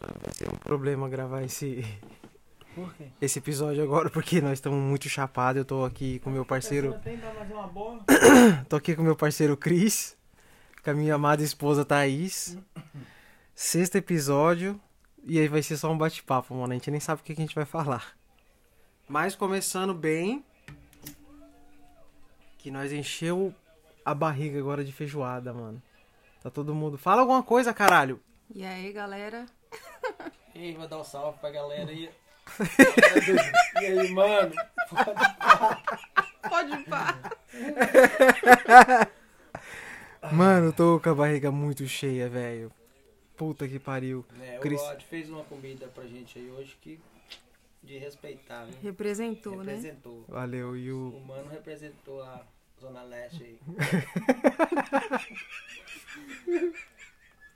Vai ser um problema gravar esse, Por quê? esse episódio agora, porque nós estamos muito chapados. Eu tô aqui com meu parceiro. Tô aqui com meu parceiro Cris, com a minha amada esposa Thaís. Sexto episódio. E aí vai ser só um bate-papo, mano. A gente nem sabe o que que a gente vai falar. Mas começando bem. Que nós encheu a barriga agora de feijoada, mano. Tá todo mundo. Fala alguma coisa, caralho. E aí, galera? Ei, vou dar um salve pra galera aí. e aí, mano? Pode pá. Mano, eu tô com a barriga muito cheia, velho. Puta que pariu. É, o Cris- Rod fez uma comida pra gente aí hoje que. de respeitar, né? Representou, né? Representou. Valeu. E o. O mano representou a Zona Leste aí.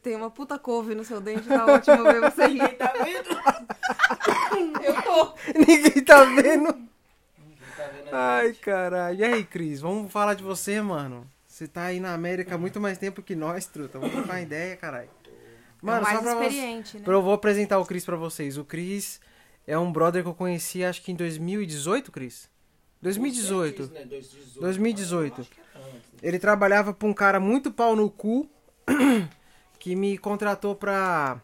Tem uma puta couve no seu dente, tá ótimo ver você rir. Tá vendo? Eu tô. Ninguém tá vendo. Tá vendo Ai, caralho. E aí, Cris, vamos falar de você, mano. Você tá aí na América há muito mais tempo que nós, truta. Vamos trocar uma ideia, caralho. Mano, mais só pra você. experiente, né? Eu vou apresentar o Cris pra vocês. O Cris é um brother que eu conheci, acho que em 2018, Cris? 2018. Né? 2018. 2018. Acho que era antes, né? Ele trabalhava pra um cara muito pau no cu que me contratou pra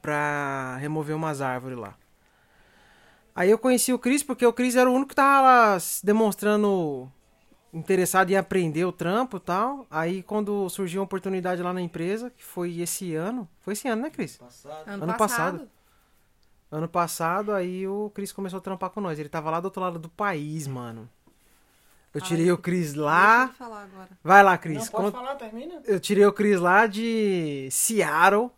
pra remover umas árvores lá. Aí eu conheci o Cris porque o Cris era o único que tava lá se demonstrando interessado em aprender o trampo e tal. Aí quando surgiu uma oportunidade lá na empresa, que foi esse ano, foi esse ano, né, Cris? Passado. Ano, ano passado. passado. Ano passado, aí o Cris começou a trampar com nós. Ele tava lá do outro lado do país, mano. Eu tirei Ai, o Cris lá. ele falar agora. Vai lá, Cris. Não, pode conta- falar, termina. eu tirei o Cris lá de Seattle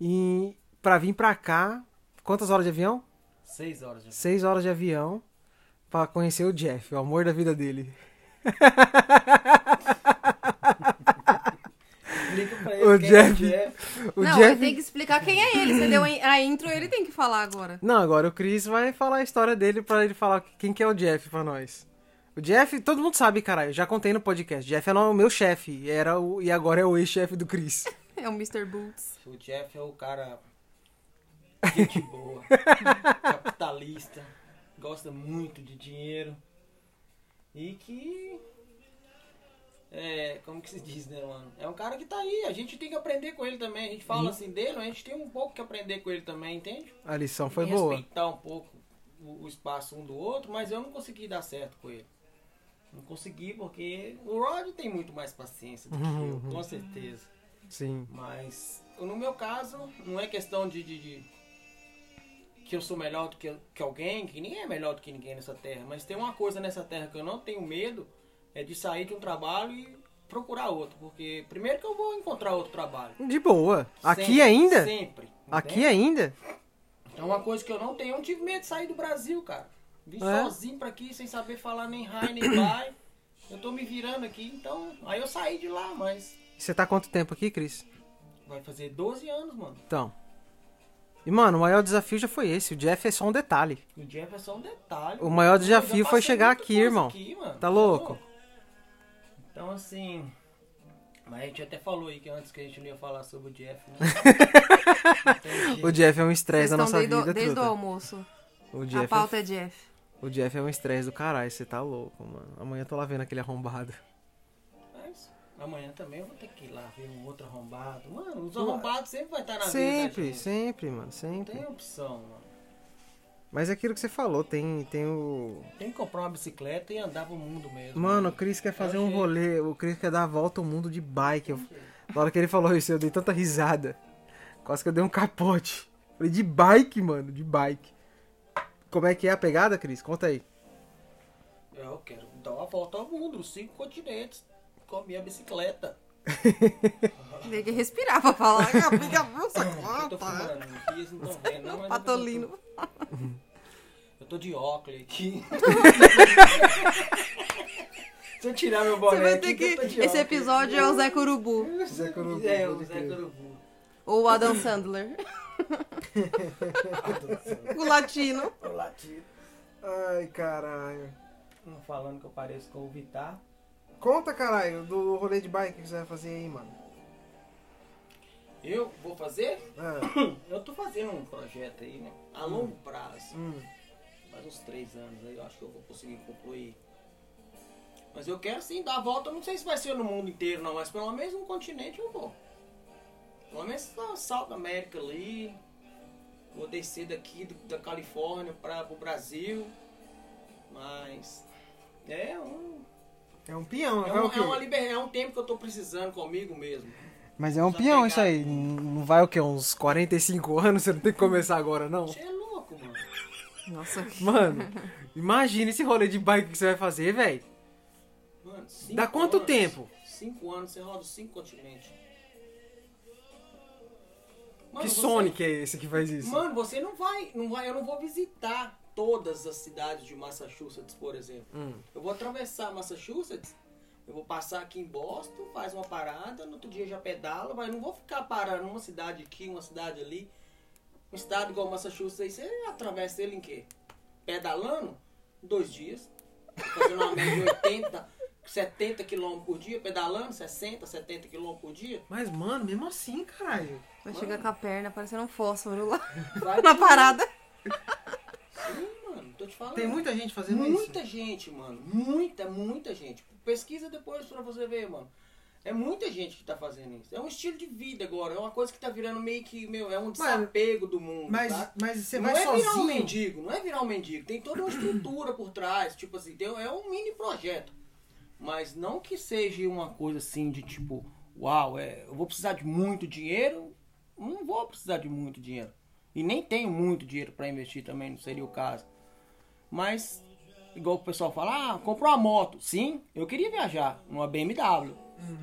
e pra vir pra cá. Quantas horas de avião? Seis horas já. Seis horas de avião pra conhecer o Jeff, o amor da vida dele. Explica pra O ele quem é Jeff- o Jeff. O não, Jeff. ele tem que explicar quem é ele. Você deu a intro, ele tem que falar agora. Não, agora o Chris vai falar a história dele pra ele falar quem que é o Jeff pra nós. O Jeff, todo mundo sabe, caralho. Já contei no podcast. Jeff é o meu chefe. Era o, e agora é o ex-chefe do Chris. É o Mr. Boots. O Jeff é o cara. Gente boa. capitalista. Gosta muito de dinheiro. E que. É, como que se diz, né, mano? É um cara que tá aí. A gente tem que aprender com ele também. A gente fala assim dele, mas a gente tem um pouco que aprender com ele também, entende? A lição foi E boa. Respeitar um pouco o, o espaço um do outro, mas eu não consegui dar certo com ele. Não consegui porque o Rod tem muito mais paciência do que eu, com certeza. Sim. Mas no meu caso, não é questão de, de- de que eu sou melhor do que, que alguém, que ninguém é melhor do que ninguém nessa terra. Mas tem uma coisa nessa terra que eu não tenho medo, é de sair de um trabalho e procurar outro. Porque primeiro que eu vou encontrar outro trabalho. De boa. Aqui Sempre, ainda? Sempre. Aqui entende? ainda? É uma coisa que eu não tenho. Eu não tive medo de sair do Brasil, cara. Vim É? sozinho pra aqui, sem saber falar nem hi, nem bye. Eu tô me virando aqui, então. Aí eu saí de lá, mas Você tá há quanto tempo aqui, Cris? vai fazer 12 anos, mano. Então. E, mano, o maior desafio já foi esse. O Jeff é só um detalhe. O Jeff é só um detalhe. O maior desafio foi chegar aqui, irmão. aqui, mano. Tá louco? Então, assim. Mas a gente até falou aí que antes que a gente não ia falar sobre o Jeff, né? Jeito. O Jeff é um estresse da nossa desde, vida, desde o almoço. O A Jeff, pauta é, é Jeff. O Jeff é um estresse do caralho. Você tá louco, mano. Amanhã eu tô lá vendo aquele arrombado. Mas amanhã também eu vou ter que ir lá ver um outro arrombado. Mano, os arrombados sempre vai estar na vida. da Sempre, sempre, mano. Não Sempre. tem opção, mano. Mas é aquilo que você falou, tem, tem o. Tem que comprar uma bicicleta e andar pro mundo mesmo. Mano, o Chris quer fazer um rolê. O Chris quer dar a volta ao mundo de bike. Eu... Na hora que ele falou isso, eu dei tanta risada. Quase que eu dei um capote. Falei, de bike, mano, de bike. Como é que é a pegada, Cris? Conta aí. Eu quero dar uma volta ao mundo, cinco continentes, com a minha bicicleta. Tem que respirar pra falar. Amiga, Eu tô fumando aqui, eles não estão vendo, não, mas eu tô- Patolino. Eu tô de óculos aqui. Se eu tirar meu Você boné vai aqui, ter tô que. Esse óculos. episódio é o Zé Curubu. Zé Corubu, É, o Zé. Curubu. Ou o Adam Sandler. o latino. O latido. Ai, caralho. Não falando que eu pareço com o Vitar. Conta, caralho, do rolê de bike que você vai fazer aí, mano. Eu vou fazer? É. Eu tô fazendo um projeto aí, né? A longo prazo. Hum. Faz uns três anos aí, eu acho que eu vou conseguir concluir. Mas eu quero sim dar a volta, não sei se vai ser no mundo inteiro não, mas pelo menos no continente eu vou. Pelo menos na South América ali. Vou descer daqui do- da Califórnia para o Brasil. Mas é um, É um peão, é, um, é uma liber... é um tempo que eu tô precisando comigo mesmo. Mas é um Só peão pegar- isso aí. Não vai o quê? Uns 45 anos? Você não tem que começar agora, não? Você é louco, mano. Nossa, Mano, imagina esse rolê de bike que você vai fazer, velho. Mano, cinco Dá quanto anos- tempo? Cinco anos, você roda cinco continentes. Que Mano, você- Sonic é esse que faz isso? Mano, você não vai, não vai, eu não vou visitar todas as cidades de Massachusetts, por exemplo. Hum. Eu vou atravessar Massachusetts, eu vou passar aqui em Boston, faz uma parada, no outro dia já pedala, mas eu não vou ficar parando numa cidade aqui, uma cidade ali. Um estado igual Massachusetts, aí você atravessa ele em quê? Pedalando? Dois dias. Fazendo uma média de 80, 70 km por dia, pedalando, 60, 70 km por dia. Mas, mano, mesmo assim, caralho. vai chegar com a perna parecendo um fósforo lá Vai na parada. Sim, mano, tô te falando. Tem muita gente fazendo Muita isso. gente, mano. Muita, muita gente. Pesquisa depois pra você ver, mano. É muita gente que tá fazendo isso. É um estilo de vida agora. É uma coisa que tá virando meio que, meu, é um desapego do mundo. Mas, tá? mas você não vai é virar um sozinho. mendigo, não é virar um mendigo. Tem toda uma estrutura por trás. Tipo assim, tem- é um mini projeto. Mas não que seja uma coisa assim de tipo, uau, é, eu vou precisar de muito dinheiro. Não vou precisar de muito dinheiro. E nem tenho muito dinheiro pra investir também, não seria o caso. Mas, igual o pessoal fala, ah, comprou uma moto. Sim, eu queria viajar numa BMW.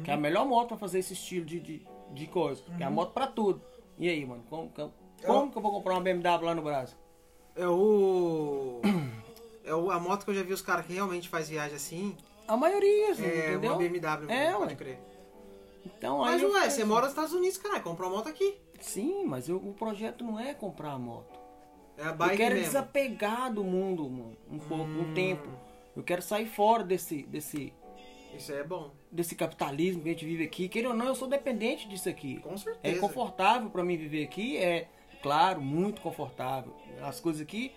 Que é a melhor moto pra fazer esse estilo de, de, de coisa. Que é a moto pra tudo. E aí, mano, como, como, como que eu vou comprar uma BMW lá no Brasil? É o. É o, a moto que eu já vi os caras que realmente faz viagem assim. A maioria, assim, É entendeu? uma BMW, É, pode ué. crer. Então, Mas, aí eu ué, você assim, mora nos Estados Unidos, caralho. Compra uma moto aqui. Sim, mas eu- o projeto não é comprar a moto. É a eu bike quero mesmo. desapegar do mundo, mano, um pouco, Hum. um tempo. Eu quero sair fora desse, desse, Isso aí é bom. desse capitalismo que a gente vive aqui. Queira ou não, eu sou dependente disso aqui. Com É certeza. confortável pra mim viver aqui, é claro, muito confortável. As coisas aqui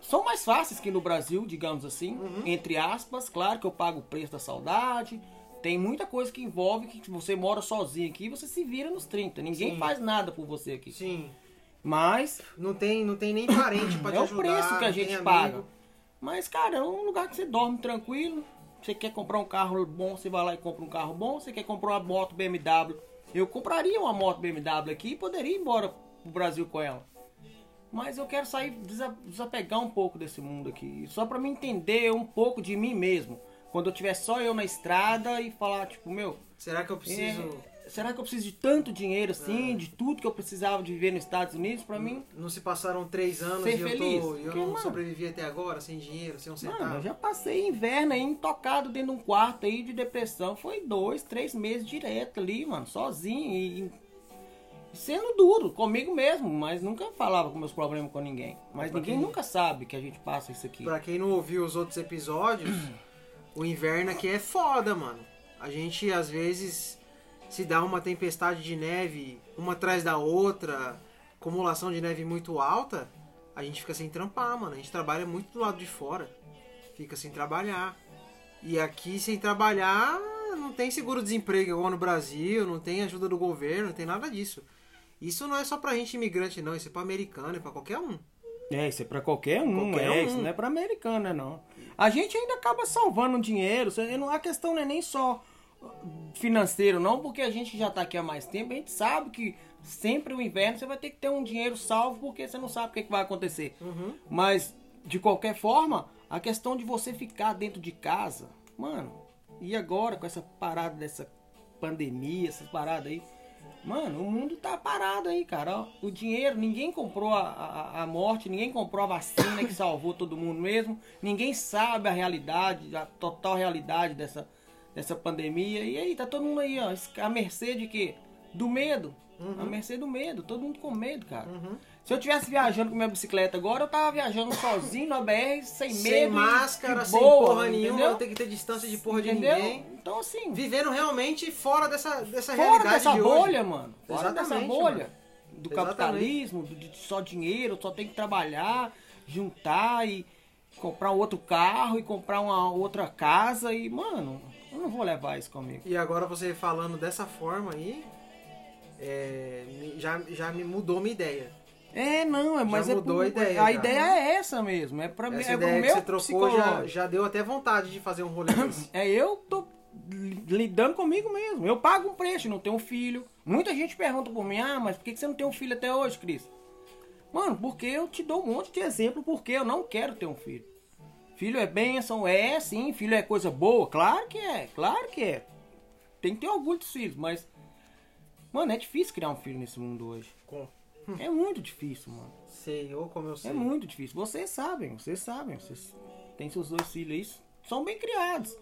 são mais fáceis que no Brasil, digamos assim, Uhum. entre aspas. Claro que eu pago o preço da saudade. Tem muita coisa que envolve que você mora sozinho aqui, você se vira nos 30. Ninguém Sim. faz nada por você aqui. Sim. Mas Não tem, não tem nem parente pra te é o ajudar. preço que a gente paga. amigo. Mas, cara, é um lugar que você dorme tranquilo. Você quer comprar um carro bom, você vai lá e compra um carro bom. Você quer comprar uma moto BMW. Eu compraria uma moto BMW aqui e poderia ir embora pro Brasil com ela. Mas eu quero sair, desa- desapegar um pouco desse mundo aqui. Só pra me entender um pouco de mim mesmo. Quando eu tiver só eu na estrada e falar, tipo, meu, Será que eu preciso. é, será que eu preciso de tanto dinheiro assim, de tudo que eu precisava de viver nos Estados Unidos pra mim? Não se passaram três anos e eu, feliz? tô, e eu Porque, não mano- sobrevivi até agora, sem dinheiro, sem um centavo. Mano, eu já passei inverno aí intocado dentro de um quarto aí de depressão. Foi dois, três meses direto ali, mano, sozinho e sendo duro comigo mesmo, mas nunca falava com meus problemas com ninguém. Mas Pra ninguém quem- nunca sabe que a gente passa isso aqui. Pra quem não ouviu os outros episódios, o inverno aqui é foda, mano. A gente às vezes se dá uma tempestade de neve uma atrás da outra, acumulação de neve muito alta, a gente fica sem trampar, mano. A gente trabalha muito do lado de fora, fica sem trabalhar. E aqui sem trabalhar não tem seguro-desemprego igual no Brasil, não tem ajuda do governo, não tem nada disso. Isso não é só pra gente imigrante, não. Isso é pra americano, é pra qualquer um. É, isso é pra qualquer um, Qualquer é, um. isso não é pra americano, é não. A gente ainda acaba salvando dinheiro, a questão não é nem só financeiro, não, porque a gente já tá aqui há mais tempo, a gente sabe que sempre o inverno você vai ter que ter um dinheiro salvo, porque você não sabe o que, que vai acontecer. Mas, de qualquer forma, a questão de você ficar dentro de casa, mano, e agora com essa parada dessa pandemia, essas paradas aí, Mano, o mundo tá parado aí, cara. O dinheiro, ninguém comprou a, a, a morte, ninguém comprou a vacina que salvou todo mundo mesmo. Ninguém sabe a realidade, a total realidade dessa, dessa pandemia. E aí, tá todo mundo aí, ó, à mercê de quê? Do medo. A mercê do medo, todo mundo com medo, cara. Uhum. Se eu tivesse viajando com minha bicicleta agora, eu tava viajando sozinho na BR, sem medo. Sem máscara, sem boa, porra nenhuma, entendeu? não tem que ter distância de porra entendeu? de ninguém. Então, assim, Vivendo realmente fora dessa, dessa fora realidade dessa de bolha, mano. Fora dessa Exatamente, bolha. mano. Do Exatamente. capitalismo, do- de só dinheiro, só tem que trabalhar, juntar e comprar um outro carro e comprar uma outra casa e, mano, eu não vou levar isso comigo. E agora você falando dessa forma aí, é, já, já me mudou minha ideia. É, não, é, mas é mudou por- a ideia, A já. ideia é essa mesmo, é Essa é pro ideia que meu você trocou já, já deu até vontade de fazer um rolê desse. É eu tô li- lidando comigo mesmo. Eu pago um preço, não tenho filho. Muita gente pergunta por mim, ah, mas por que que você não tem um filho até hoje, Cris? Mano, porque eu te dou um monte de exemplo porque eu não quero ter um filho. Filho é bênção, é sim, filho é coisa boa, claro que é, claro que é. Tem que ter orgulho dos filhos, mas. Mano, é difícil criar um filho nesse mundo hoje. Com- É muito difícil, mano. Sei, ou como eu sei. É muito difícil. Vocês sabem, vocês sabem. Vocês têm seus dois filhos aí, são bem criados.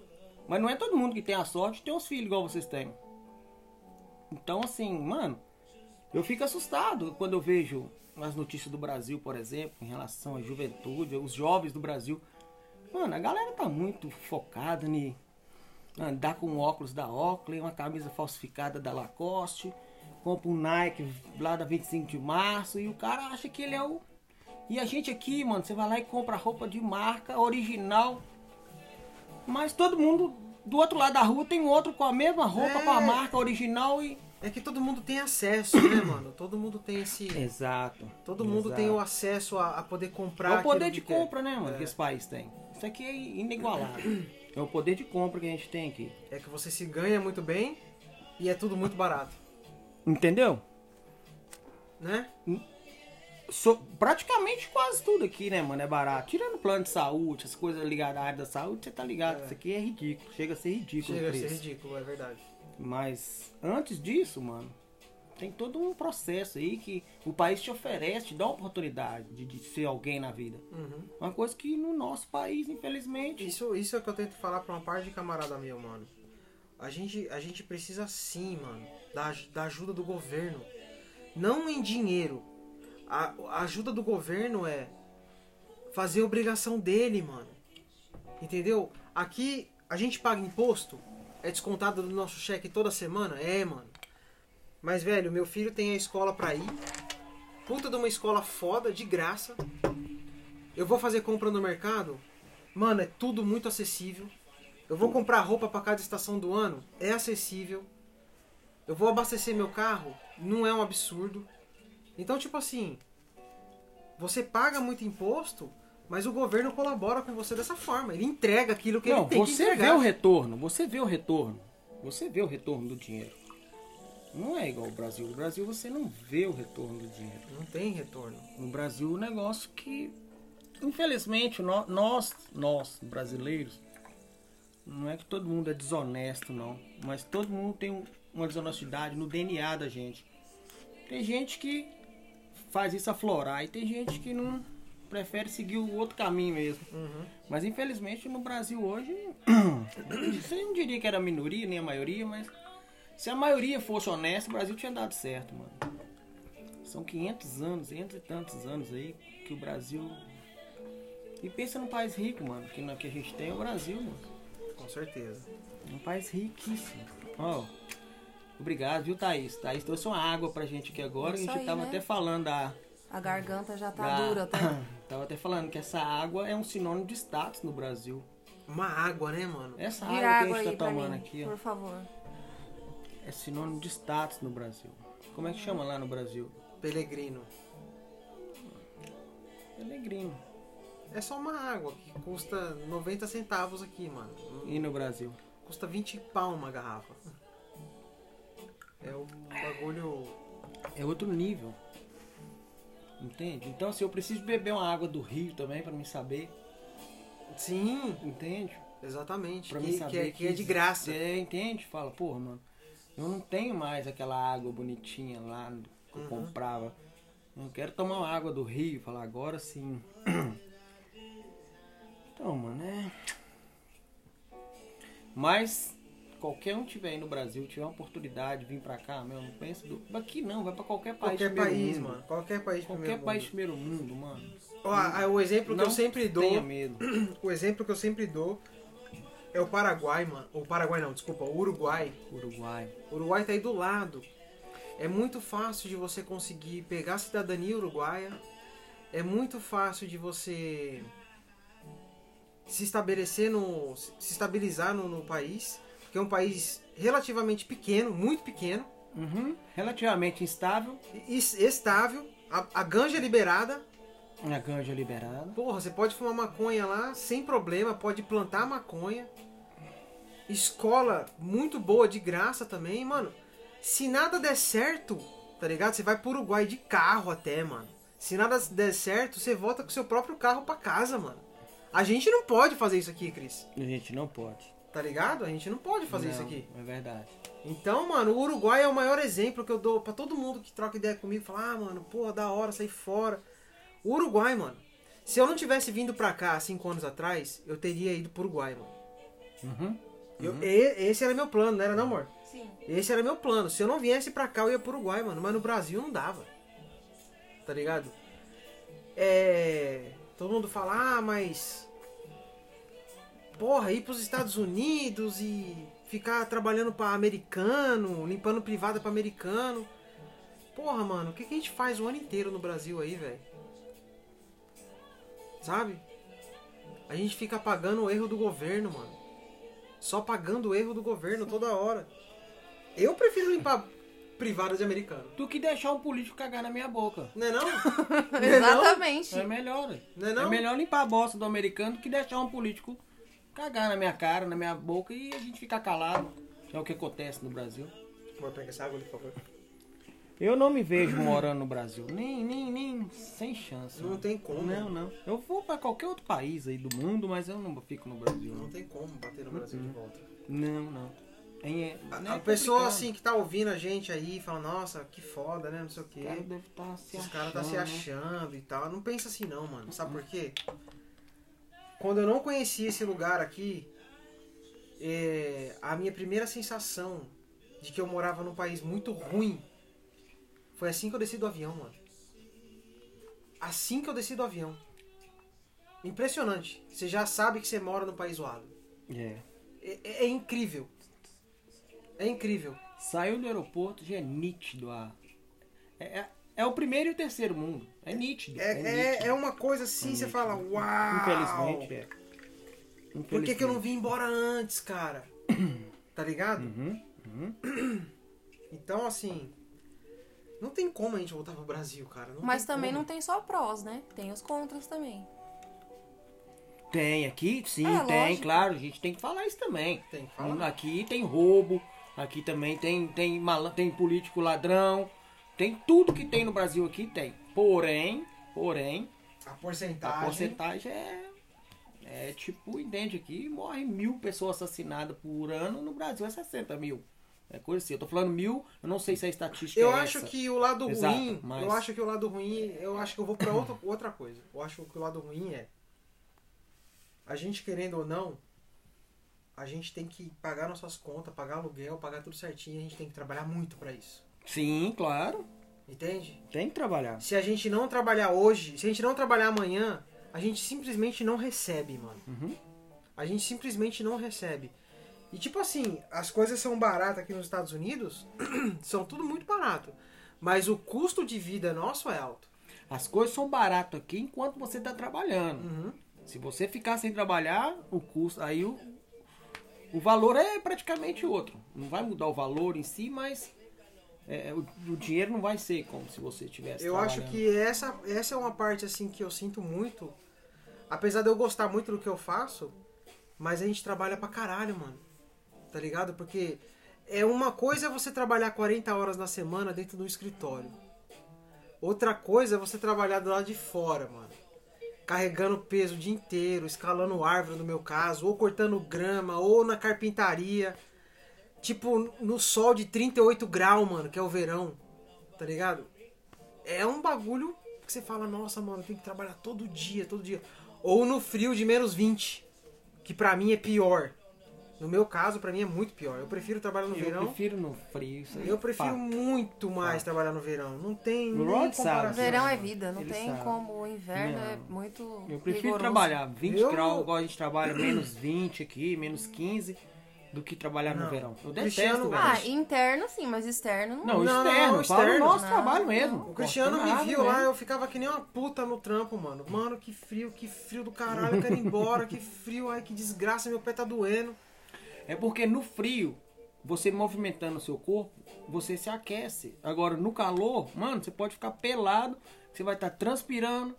Mas não é todo mundo que tem a sorte de ter uns filhos igual vocês têm. Então, assim, mano, eu fico assustado quando eu vejo as notícias do Brasil, por exemplo, em relação à juventude, os jovens do Brasil. Mano, a galera tá muito focada em andar com óculos da Oakley, uma camisa falsificada da Lacoste, compra um Nike lá da 25 de março e o cara acha que ele é o. E a gente aqui, mano, você vai lá e compra roupa de marca original. Mas todo mundo do outro lado da rua tem outro com a mesma roupa, É. com a marca original e. É que todo mundo tem acesso, né, mano? Todo mundo tem esse. Exato. Todo mundo tem o acesso a, a poder comprar. É o poder de que quer. compra, né, mano, que esse país tem. Isso aqui é inigualável. É o poder de compra que a gente tem aqui. É que você se ganha muito bem e é tudo muito barato, Entendeu? né? So- praticamente quase tudo aqui, né, mano, é barato. Tirando plano de saúde, as coisas ligadas à área da saúde, você tá ligado. Isso aqui é ridículo. Chega a ser ridículo. Chega a ser ridículo, é verdade. Mas antes disso, mano, tem todo um processo aí que o país te oferece, te dá uma oportunidade de, de ser alguém na vida. Uhum. Uma coisa que no nosso país, infelizmente. Isso, isso é o que eu tento falar pra uma parte de camarada meu, mano. A gente, a gente precisa sim, mano, da, da ajuda do governo. Não em dinheiro. A, a ajuda do governo é fazer a obrigação dele, mano. Entendeu? Aqui a gente paga imposto, é descontado do nosso cheque toda semana? É, mano. Mas, velho, meu filho tem a escola pra ir. Puta de uma escola foda, de graça. Eu vou fazer compra no mercado. Mano, é tudo muito acessível. Eu vou comprar roupa pra cada estação do ano. É acessível. Eu vou abastecer meu carro. Não é um absurdo. Então, tipo assim. Você paga muito imposto, mas o governo colabora com você dessa forma. Ele entrega aquilo que Não, ele tem que você vê entregar. o retorno, você vê o retorno. Você vê o retorno do dinheiro. Não é igual o Brasil. No Brasil você não vê o retorno do dinheiro. Não tem retorno. No Brasil, o negócio que, infelizmente, nó- nós, nós, brasileiros, não é que todo mundo é desonesto, não. Mas todo mundo tem um- uma desonestidade no DNA da gente. Tem gente que faz isso aflorar e tem gente que não prefere seguir o outro caminho mesmo. Uhum. Mas infelizmente no Brasil hoje, você não diria que era a minoria, nem a maioria, mas se a maioria fosse honesta, o Brasil tinha dado certo, mano. São 500 anos, 500 e tantos anos aí que o Brasil. E pensa num país rico, mano, que, no- que a gente tem é o Brasil, mano. Com certeza. Um país riquíssimo. Ó, obrigado, viu, Thaís? Thaís trouxe uma água pra gente aqui agora. Isso a gente aí, tava né? até falando da. A garganta já tá da- dura, tá? tava até falando que essa água é um sinônimo de status no Brasil. Uma água, né, mano? Essa Vira água que a água gente tá tomando mim, aqui, ó, por favor. é sinônimo de status no Brasil. Como é que chama lá no Brasil? Pelegrino. Pelegrino. É só uma água que custa 90 centavos aqui, mano. E no Brasil? Custa 20 pau uma garrafa. É um bagulho. É outro nível. Entende? Então, se eu preciso beber uma água do rio também pra me saber, Sim, entende? exatamente. Pra Que, mim que saber é, que é de graça. É, entende? Fala, porra, mano, eu não tenho mais aquela água bonitinha lá que eu Uhum. comprava. Eu quero tomar uma água do rio. Falar, agora sim. Então, mano, é. Mas qualquer um tiver aí no Brasil, tiver uma oportunidade de vir pra cá, meu, não pensa do. Aqui não, vai pra qualquer país. Qualquer país, mundo. mano. Qualquer país Qualquer primeiro país mundo. primeiro mundo, mano. Ó, o exemplo que Não eu sempre dou, Tenha medo. o exemplo que eu sempre dou é o Paraguai, mano. O Paraguai não, desculpa, o Uruguai. Uruguai. O Uruguai tá aí do lado. É muito fácil de você conseguir pegar a cidadania uruguaia. É muito fácil de você se estabelecer no. se estabilizar no, no país. Porque é um país relativamente pequeno, muito pequeno, Uhum. Relativamente instável. estável. A, a ganja é liberada. A ganja liberada. Porra, você pode fumar maconha lá sem problema, pode plantar maconha. Escola muito boa de graça também, mano. Se nada der certo, tá ligado? Você vai pro Uruguai de carro até, mano. Se nada der certo, você volta com seu próprio carro pra casa, mano. A gente não pode fazer isso aqui, Cris. A gente não pode. Tá ligado? A gente não pode fazer isso Não, aqui. É verdade. Então, mano, o Uruguai é o maior exemplo que eu dou pra todo mundo que troca ideia comigo. Fala, ah, mano, porra, da hora sair fora. O Uruguai, mano. Se eu não tivesse vindo pra cá há cinco anos atrás, eu teria ido pro Uruguai, mano. Uhum. Eu- e- esse era meu plano, não era não, amor? Sim. Esse era meu plano. Se eu não viesse pra cá, eu ia pro Uruguai, mano. Mas no Brasil não dava. Tá ligado? É. Todo mundo fala, ah, mas. Porra, ir pros Estados Unidos e ficar trabalhando pra americano, limpando privada pra americano. Porra, mano, o que, que a gente faz o ano inteiro no Brasil aí, velho? Sabe? A gente fica pagando o erro do governo, mano. Só pagando o erro do governo toda hora. Eu prefiro limpar privada de americano. Tu que deixar um político cagar na minha boca. Não é não? Exatamente. É melhor. né? Não é não? É melhor limpar a bosta do americano do que deixar um político cagar na minha cara, na minha boca e a gente ficar calado. Que é o que acontece no Brasil. Vou pegar essa água ali, por favor. Eu não me vejo morando no Brasil. Nem, nem, nem. Sem chance. Não mano. tem como. Não, não. Eu vou pra qualquer outro país aí do mundo, mas eu não fico no Brasil. Não Não, tem como bater no Brasil de volta. não. não. É, A, não a é pessoa assim que tá ouvindo a gente aí fala, nossa, que foda, né? Não sei o quê. cara deve estar se Esses caras tá se né? achando e tal. Não pensa assim não, mano. Sabe por quê? Quando eu não conhecia esse lugar aqui, é, a minha primeira sensação de que eu morava num país muito ruim foi assim que eu desci do avião, mano. Assim que eu desci do avião. Impressionante. Você já sabe que você mora num país zoado. É. É, é- é incrível. É incrível. Saiu do aeroporto, já é nítido a. É, é, é o primeiro e o terceiro mundo. É nítido. É, é, nítido. é uma coisa assim, você fala, uau! Infelizmente, é. Por que, que eu não vim embora antes, cara? Tá ligado? Uhum, uhum. Então, assim. Não tem como a gente voltar pro Brasil, cara. Não Mas também como. não tem só prós, né? Tem os contras também. Tem aqui, sim, É, tem, lógico. claro, a gente tem que falar isso também. Tem que falar. Aqui tem roubo, aqui também tem, tem, malan- tem político ladrão, tem tudo que tem no Brasil aqui, tem. Porém, porém, A a porcentagem. porcentagem é, é tipo idêntica aqui, morre mil pessoas assassinadas por ano, no Brasil é 60 mil. É coisa assim, eu tô falando mil, eu não sei se a estatística Eu é acho essa. que o lado Exato, ruim. mas- Eu acho que o lado ruim. Eu acho que eu vou pra outra, outra coisa. Eu acho que o lado ruim é. A gente querendo ou não. A gente tem que pagar nossas contas, pagar aluguel, pagar tudo certinho. A gente tem que trabalhar muito pra isso. Sim, claro, Entende? tem que trabalhar. Se a gente não trabalhar hoje, se a gente não trabalhar amanhã, a gente simplesmente não recebe, mano. Uhum. A gente simplesmente não recebe. E tipo assim, as coisas são baratas aqui nos Estados Unidos, são tudo muito barato. Mas o custo de vida nosso é alto. As coisas são baratas aqui enquanto você tá trabalhando. Uhum. Se você ficar sem trabalhar, o custo, aí o, o valor é praticamente outro. Não vai mudar o valor em si, mas é, o, o dinheiro não vai ser como se você tivesse Eu acho que essa, essa é uma parte assim que eu sinto muito. Apesar de eu gostar muito do que eu faço, mas a gente trabalha pra caralho, mano. Tá ligado? Porque é uma coisa é você trabalhar 40 horas na semana dentro do escritório. Outra coisa é você trabalhar do lado de fora, mano. Carregando peso o dia inteiro, escalando árvore no meu caso, ou cortando grama, ou na carpintaria. Tipo, no sol de 38 graus, mano, que é o verão. Tá ligado? É um bagulho que você fala, nossa, mano, tem que trabalhar todo dia, todo dia. Ou no frio de menos 20, que pra mim é pior. No meu caso, pra mim é muito pior. Eu prefiro trabalhar no Eu verão. prefiro no frio. Isso aí Eu é prefiro fato. muito mais Fato. trabalhar no verão. Não tem O nem Rod sabe. Verão é vida, não Ele tem sabe. como. O inverno é Não. muito. Eu prefiro rigoroso. trabalhar 20 Eu- graus, igual a gente trabalha menos 20 aqui, menos 15, do que trabalhar no Não. verão. Eu Cristiano- detesto, velho. Ah, interno sim, mas externo não. Não, Não, não, externo, não, externo. o nosso Não, trabalho não. mesmo. O Cristiano me viu lá, mesmo. eu ficava que nem uma puta no trampo, mano. Mano, que frio, que frio do caralho, eu quero ir embora, que frio, ai que desgraça, meu pé tá doendo. É porque no frio, você movimentando o seu corpo, você se aquece. Agora, no calor, mano, você pode ficar pelado, você vai estar transpirando,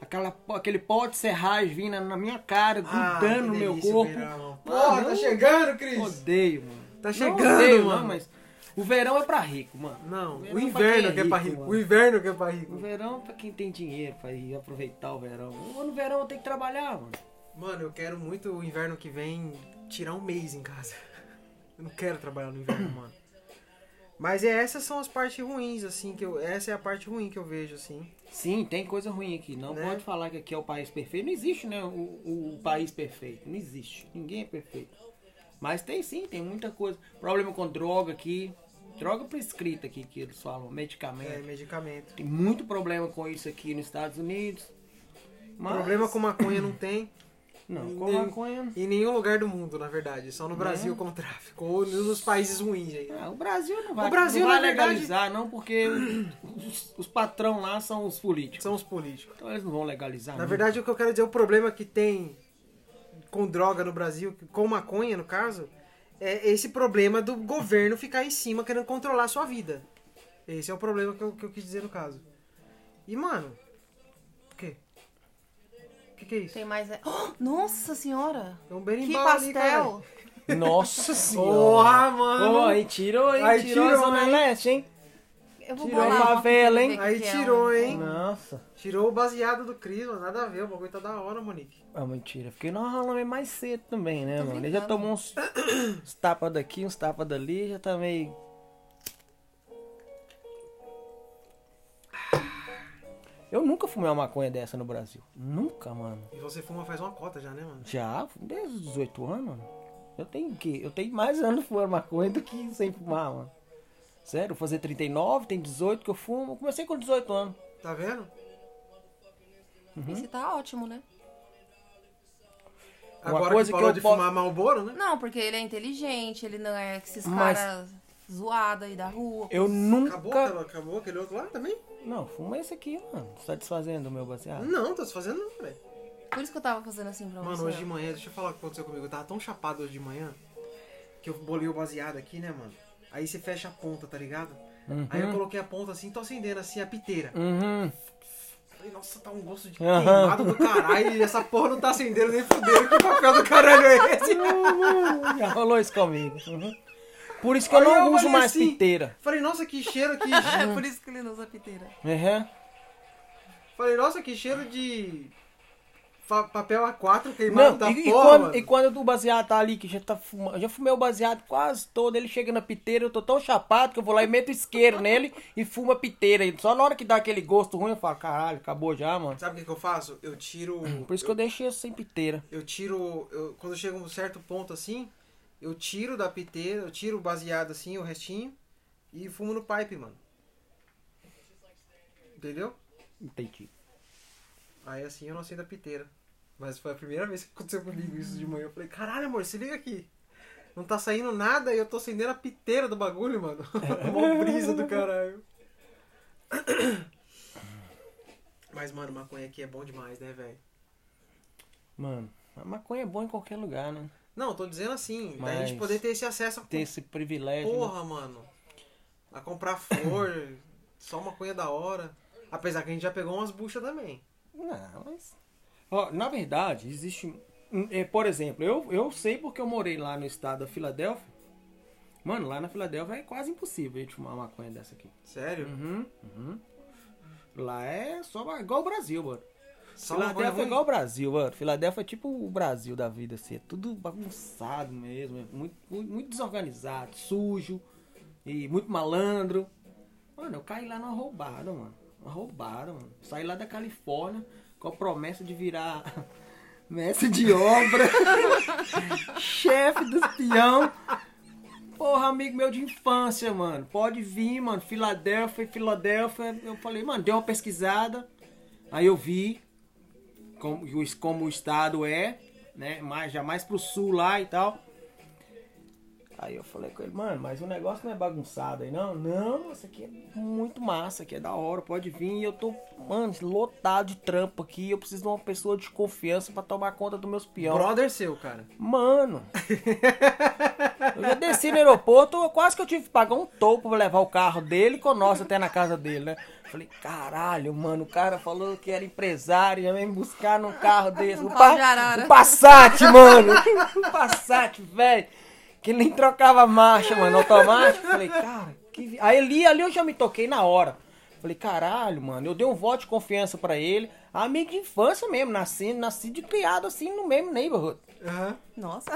aquela, aquele pó de serragem vindo na minha cara, Ah, grudando no meu o corpo. verão. Porra, tá chegando, Cris. Odeio, mano. Tá Não chegando, odeio, mano. não, mas o verão é pra rico, mano. Não, O o verão inverno que é pra rico, mano. O inverno que é pra O rico. verão é pra quem tem dinheiro, pra ir aproveitar o verão. No verão eu tenho que trabalhar, mano. Mano, eu quero muito o inverno que vem tirar um mês em casa. Eu não quero trabalhar no inverno, mano. Mas é, essas são as partes ruins, assim, que eu. Essa é a parte ruim que eu vejo, assim. Sim, tem coisa ruim aqui. Não Né? pode falar que aqui é o país perfeito. Não existe, né? O, o país perfeito. Não existe. Ninguém é perfeito. Mas tem sim, tem muita coisa. Problema com droga aqui. Droga prescrita aqui, que eles falam. É, Medicamento. medicamento. Tem muito problema com isso aqui nos Estados Unidos. Mas- Problema com maconha não tem. Não, com nem- maconha. Em nenhum lugar do mundo, na verdade. Só no Brasil com tráfico. Ou nos países ruins aí. Ah, o Brasil não vai, O Brasil, não vai verdade- legalizar, não, porque os, os patrão lá são os políticos. São os políticos. Então eles não vão legalizar. Na nunca. verdade, o que eu quero dizer, o problema que tem com droga no Brasil, com maconha no caso, é esse problema do governo ficar em cima querendo controlar a sua vida. Esse é o problema que eu, que eu quis dizer no caso. E, mano, que, que é isso? Tem mais. Oh, nossa senhora! Tem um Que berimbau ali, pastel! Nossa senhora. Porra, mano! Pô, aí tirou, hein? Aí tirou, tirou, a Zona hein? Leste, hein? Eu vou Tirou a uma favela, hein? que Aí que é tirou, hein? Nossa. Tirou o baseado do Cris, mano. Nada a ver, o bagulho tá da hora, Monique. Ah, mentira. Porque nós rolamos mais cedo também, né, Tô mano? Ele já tomou uns, uns tapas daqui, uns tapas dali, já tá meio. Eu nunca fumei uma maconha dessa no Brasil. Nunca, mano. E você fuma faz uma cota já, né, mano? Já, desde os 18 anos, mano. Eu tenho o quê? Eu tenho mais anos fumando maconha do que sem fumar, mano. Sério, vou fazer 39, tem 18 que eu fumo. Eu comecei com 18 anos. Tá vendo? Esse tá ótimo, né? Uma Agora coisa que que parou eu de posso- fumar Malboro, né? Não, porque ele é inteligente, ele não é esses Mas- caras zoados aí da rua. Eu nunca. Acabou, acabou aquele outro lá também? Não, fuma esse aqui, mano. Você tá desfazendo o meu baseado? Não, tô se fazendo não, velho. Por isso que eu tava fazendo assim pra Mano, você. hoje de manhã, deixa eu falar o que aconteceu comigo. Eu tava tão chapado hoje de manhã que eu bolei o baseado aqui, né, mano? Aí você fecha a ponta, tá ligado? Aí eu coloquei a ponta assim, tô acendendo assim a piteira. Uhum. Falei, nossa, tá um gosto de Aham. queimado do caralho e essa porra não tá acendendo nem fudendo. Que papel do caralho é esse? Já rolou isso comigo. Uhum. Por isso que eu Aí não eu uso mais assim, piteira. Falei, nossa, que cheiro, que. É por isso que ele não usa piteira. Uhum. Falei, nossa, que cheiro de. fa- papel A4 queimado Não, da e, e porra. quando, mano. e quando o baseado tá ali, que já tá fumando, já fumei o baseado quase todo, ele chega na piteira, eu tô tão chapado que eu vou lá e meto isqueiro nele e fumo a piteira. E Só na hora que dá aquele gosto ruim, eu falo, caralho, acabou já, mano. Sabe o que, que eu faço? Eu tiro. Por isso que eu deixei sem piteira. eu tiro. eu- quando chega um certo ponto assim, eu tiro da piteira, eu tiro o baseado assim, o restinho, e fumo no pipe, mano. Entendeu? Entendi. Aí assim eu não acendo a piteira. Mas foi a primeira vez que aconteceu comigo isso de manhã. Eu falei, caralho, amor, se liga aqui. Não tá saindo nada e eu tô acendendo a piteira do bagulho, mano. Mó brisa do caralho. Mas, mano, maconha aqui é bom demais, né, velho? Mano, a maconha é bom em qualquer lugar, né? Não, tô dizendo assim, da Mas gente poder ter esse acesso a Ter esse privilégio. né? Porra, mano. A comprar flor, só maconha da hora. Apesar que a gente já pegou umas buchas também. Não, mas. Ó, na verdade, existe. é, por exemplo, eu, eu sei porque eu morei lá no estado da Filadélfia. Mano, lá na Filadélfia é quase impossível a gente fumar uma maconha dessa aqui. Sério? Uhum, uhum. Lá é só igual o Brasil, mano. Filadélfia é igual o Brasil, mano. Filadélfia é tipo o Brasil da vida, assim. É tudo bagunçado mesmo. É muito, muito, desorganizado, sujo e muito malandro. Mano, eu caí lá numa roubada, mano. Uma roubada, mano. Saí lá da Califórnia com a promessa de virar mestre de obra, chefe dos peão. Porra, amigo meu de infância, mano. Pode vir, mano. Filadélfia, Filadélfia. Eu falei, mano, dei uma pesquisada. Aí eu vi como, como o estado é, né? Mais, já mais pro sul lá e tal. Aí eu falei com ele, mano, mas o negócio não é bagunçado aí, não? Não, isso aqui é muito massa, aqui é da hora, pode vir. E eu tô, mano, lotado de trampo aqui. Eu preciso de uma pessoa de confiança pra tomar conta dos meus peões. Brother seu, cara. Mano, eu já desci no aeroporto, quase que eu tive que pagar um topo pra levar o carro dele com o nosso até na casa dele, né? Falei, caralho, mano, o cara falou que era empresário, já vem me buscar num carro desse. Um Um, arara. um Passat, mano. Um Passat, velho. Que ele nem trocava marcha, mano, automático. Falei, cara, que... Aí ali, ali eu já me toquei na hora. Falei, caralho, mano, eu dei um voto de confiança pra ele. Amigo de infância mesmo, nasci, nasci de criado assim no mesmo neighborhood. Aham. Nossa.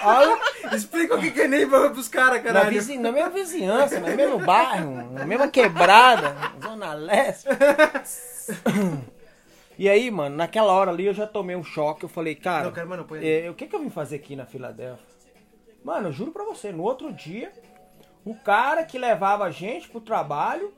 Aí, Explica o que que é neighborhood pros caras, na, caralho. vizi- na mesma vizinhança, no mesmo bairro, na mesma quebrada, Zona Leste. E aí, mano, naquela hora ali eu já tomei um choque. Eu falei, cara, Não, mano, aí. é, o que, que eu vim fazer aqui na Filadélfia? Mano, eu juro pra você, no outro dia, o cara que levava a gente pro trabalho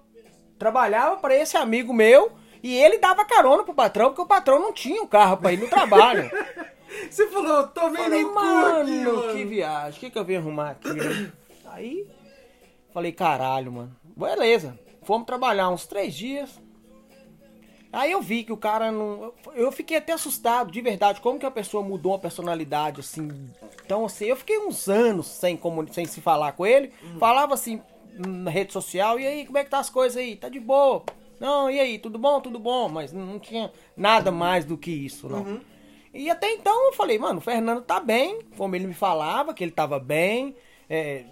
trabalhava pra esse amigo meu e ele dava carona pro patrão, porque o patrão não tinha um carro pra ir no trabalho. Você falou, tomei Falei, no cu aqui, mano, mano. que viagem, o que, que eu vim arrumar aqui? né? Aí, falei, caralho, mano. Beleza, fomos trabalhar uns três dias. Aí eu vi que o cara não. Eu fiquei até assustado, de verdade, como que a pessoa mudou a personalidade, assim. Então, assim, eu fiquei uns anos sem, comuni- sem se falar com ele. Falava assim na rede social, e aí, como é que tá as coisas aí? Tá de boa? Não, e aí, tudo bom? Tudo bom? Mas não tinha nada mais do que isso, não. E até então eu falei, mano, o Fernando tá bem, como ele me falava, que ele tava bem, é,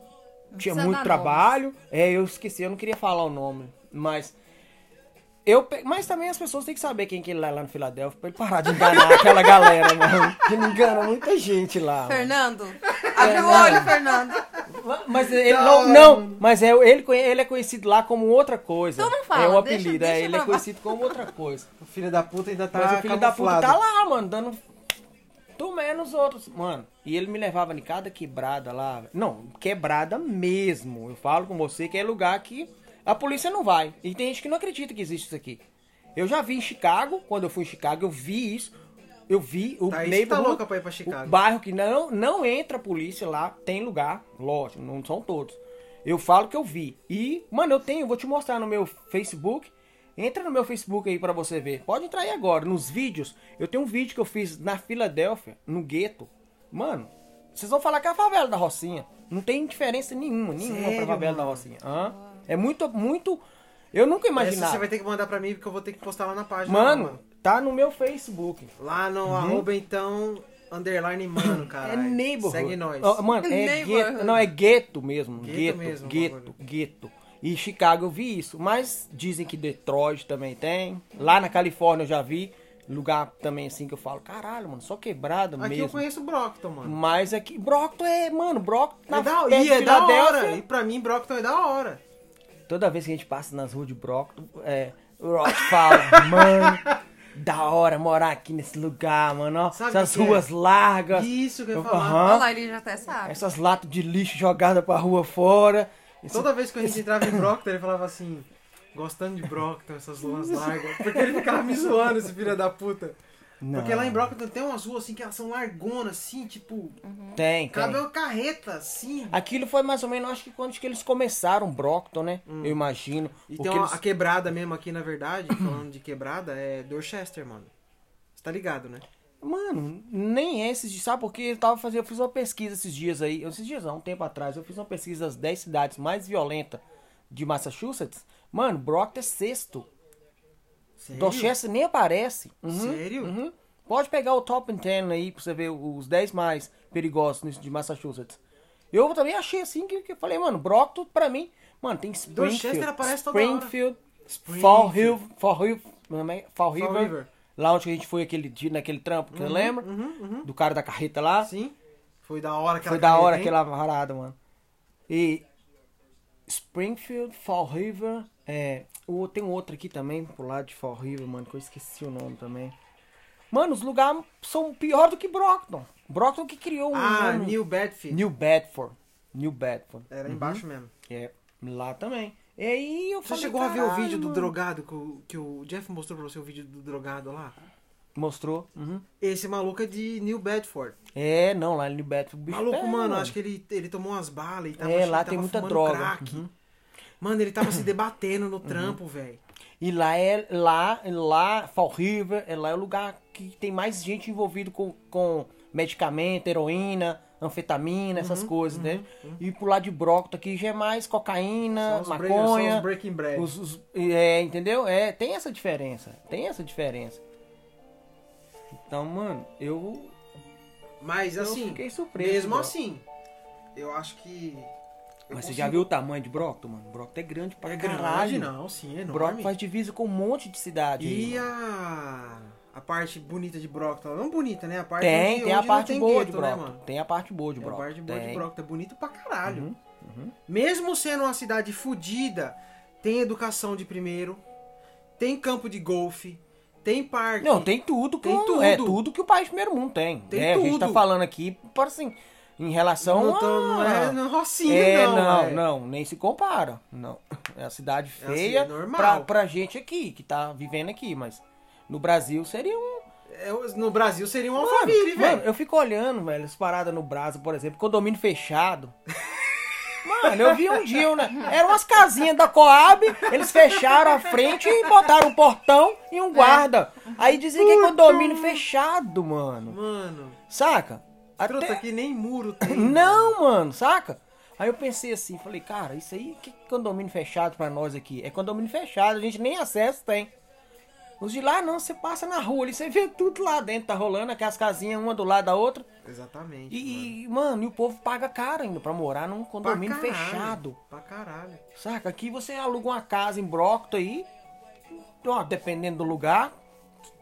tinha muito trabalho. É, eu esqueci, eu não queria falar o nome, mas. Eu, pe- mas também as pessoas têm que saber quem que ele é lá no Filadélfia pra ele parar de enganar aquela galera, mano. Que ele engana muita gente lá. mano. Fernando. Abre o olho, Fernando. Mas ele não, não, mas é, ele, ele é conhecido lá como outra coisa. Então não fala, É um deixa- apelido, deixa é, ele é conhecido como outra coisa. O filho da puta ainda tá Mas o filho da puta camuflado. tá lá, mano, dando. Tomé nos outros. Mano, e ele me levava em cada quebrada lá. Não, quebrada mesmo. Eu falo com você que é lugar que a polícia não vai. E tem gente que não acredita que existe isso aqui. Eu já vi em Chicago, quando eu fui em Chicago, eu vi isso. Eu vi o tá neighborhood, louca pra ir pra Chicago. o bairro que não, não entra polícia lá, tem lugar, lógico, não são todos. Eu falo que eu vi. E, mano, eu tenho, vou te mostrar no meu Facebook. Entra no meu Facebook aí pra você ver. Pode entrar aí agora, nos vídeos. Eu tenho um vídeo que eu fiz na Filadélfia, no gueto. Mano, vocês vão falar que é a favela da Rocinha. Não tem diferença nenhuma, nenhuma pra Sério, favela da mano? Rocinha. Hã? É muito, muito. Eu nunca Essa imaginava. você vai ter que mandar pra mim, porque eu vou ter que postar lá na página. Mano, tá no meu Facebook. Lá no arroba, então, underline mano, cara. É neighborhood. Segue nós. Ó, mano, é Neighborhood. gueto. Não, é gueto mesmo. Gueto Gueto, mesmo, gueto, gueto. E Chicago eu vi isso. Mas dizem que Detroit também tem. Lá na Califórnia eu já vi. Lugar também assim que eu falo, caralho, mano, só quebrada Aqui eu mesmo. conheço o Brockton, mano. Mas aqui, Brockton é, mano, Brockton na É da, e é da hora. E pra mim, Brockton é da hora. Toda vez que a gente passa nas ruas de Brockton, é, o Rock fala, mano, da hora morar aqui nesse lugar, mano, ó, Sabe essas o que é? ruas largas. Isso que eu ia falar. Olha lá, ele já até sabe. Essas latas de lixo jogadas pra rua fora. Esse- Toda vez que a gente entrava em Brockton, ele falava assim, gostando de Brockton, essas ruas largas. Porque ele ficava me zoando, esse filho da puta. Não. Porque lá em Brockton tem umas ruas assim que elas são largonas, assim, tipo, Tem, tem. cabe uma carreta, assim. Aquilo foi mais ou menos, acho que quando que eles começaram Brockton, né? Eu imagino. E tem uma, eles- a quebrada mesmo aqui, na verdade, falando de quebrada, é Dorchester, mano. Você tá ligado, né? Mano, nem esses dias. Sabe porque eu tava fazendo. Eu fiz uma pesquisa esses dias aí. Esses dias não, um tempo atrás. Eu fiz uma pesquisa das 10 cidades mais violentas de Massachusetts. Mano, Brockton é sexto. Sério? Dorchester nem aparece. Uhum, Sério? uhum. Pode pegar o top 10 aí pra você ver os 10 mais perigosos de Massachusetts. Eu também achei assim que, que eu falei, mano, Brockton pra mim, mano, tem Springfield, Dorchester aparece toda. Springfield, Springfield. Fall Hill, Fall Hill, como é? Fall River, River. lá onde a gente foi aquele dia, naquele trampo, que você lembra? Do cara da carreta lá. Sim. Foi da hora aquela Foi da hora aquela parada, mano. E Springfield, Fall River, é, o- tem um outro aqui também, pro lado de Fall River, mano, que eu esqueci o nome também. Mano, os lugares são pior do que Brockton. Brockton que criou um. Ah, New Bedford. New Bedford. New Bedford. Era embaixo mesmo. É, lá também. E aí eu Você falei, chegou a ver o "Caralho, vídeo do mano." drogado que o, que o Jeff mostrou pra você, o vídeo do drogado lá? Mostrou. Uhum. Esse maluco é de New Bedford. É, não, lá em New Bedford. bicho Maluco, pega, mano, acho que ele, ele tomou umas balas e tava É, lá tem muita droga. crack. Uhum. Mano, ele tava se debatendo no trampo, velho. E lá é lá, lá, Fall River, é lá é o lugar que tem mais gente envolvida com, com medicamento, heroína, anfetamina, essas Uhum, coisas, né? E pro lado de Brockton aqui já é mais cocaína, os maconha. são os Breaking Bread. os- os- é, entendeu? É, tem essa diferença. Tem essa diferença. Então, mano, eu, Mas eu assim, fiquei surpreso. mesmo bro. assim, eu acho que. Mas você já viu o tamanho de Brockton, mano? Brockton é grande pra É caralho. grande, não, sim, é Brockton enorme. faz divisa com um monte de cidade. aí, E mano. a, a parte bonita de Brockton, não bonita, né? A parte Tem, onde- tem a parte tem boa gueto, de né, Brockton. mano? tem a parte boa de É a Brockton. parte boa de tem. Brockton, é bonito pra caralho. Uhum, uhum. Mesmo sendo uma cidade fodida, tem educação de primeiro, tem campo de golfe, tem parque. Não, tem tudo. Que Tem o- tudo. É tudo que o país primeiro mundo tem. Tem é, A gente tá tudo. falando aqui, por assim, em relação não, tô- não é não, Rocinha, É, não. não, é. não, nem se compara. Não. É a cidade É uma feia cidade normal. pra, pra gente aqui, que tá vivendo aqui, mas no Brasil seria um. É, no Brasil seria um Mano, Alphaville, mano, velho. eu fico olhando, velho, as paradas no Brasil, por exemplo, condomínio fechado. Mano, eu vi um dia, né? Eram umas casinhas da Coab, eles fecharam a frente e botaram um portão e um guarda. Aí dizia que é condomínio fechado, mano. Mano, Saca? Truta Até... aqui nem muro tem. Não, mano, saca? Aí eu pensei assim, falei, cara, isso aí que condomínio fechado pra nós aqui? É condomínio fechado, a gente nem acesso tem. Os de lá não, você passa na rua ali, você vê tudo lá dentro, tá rolando, aquelas casinhas uma do lado da outra. Exatamente. E, e, mano, e o povo paga caro ainda pra morar num mano. condomínio Pra caralho, fechado. Pra caralho. Saca? Aqui você aluga uma casa em Brockton aí, ó, dependendo do lugar,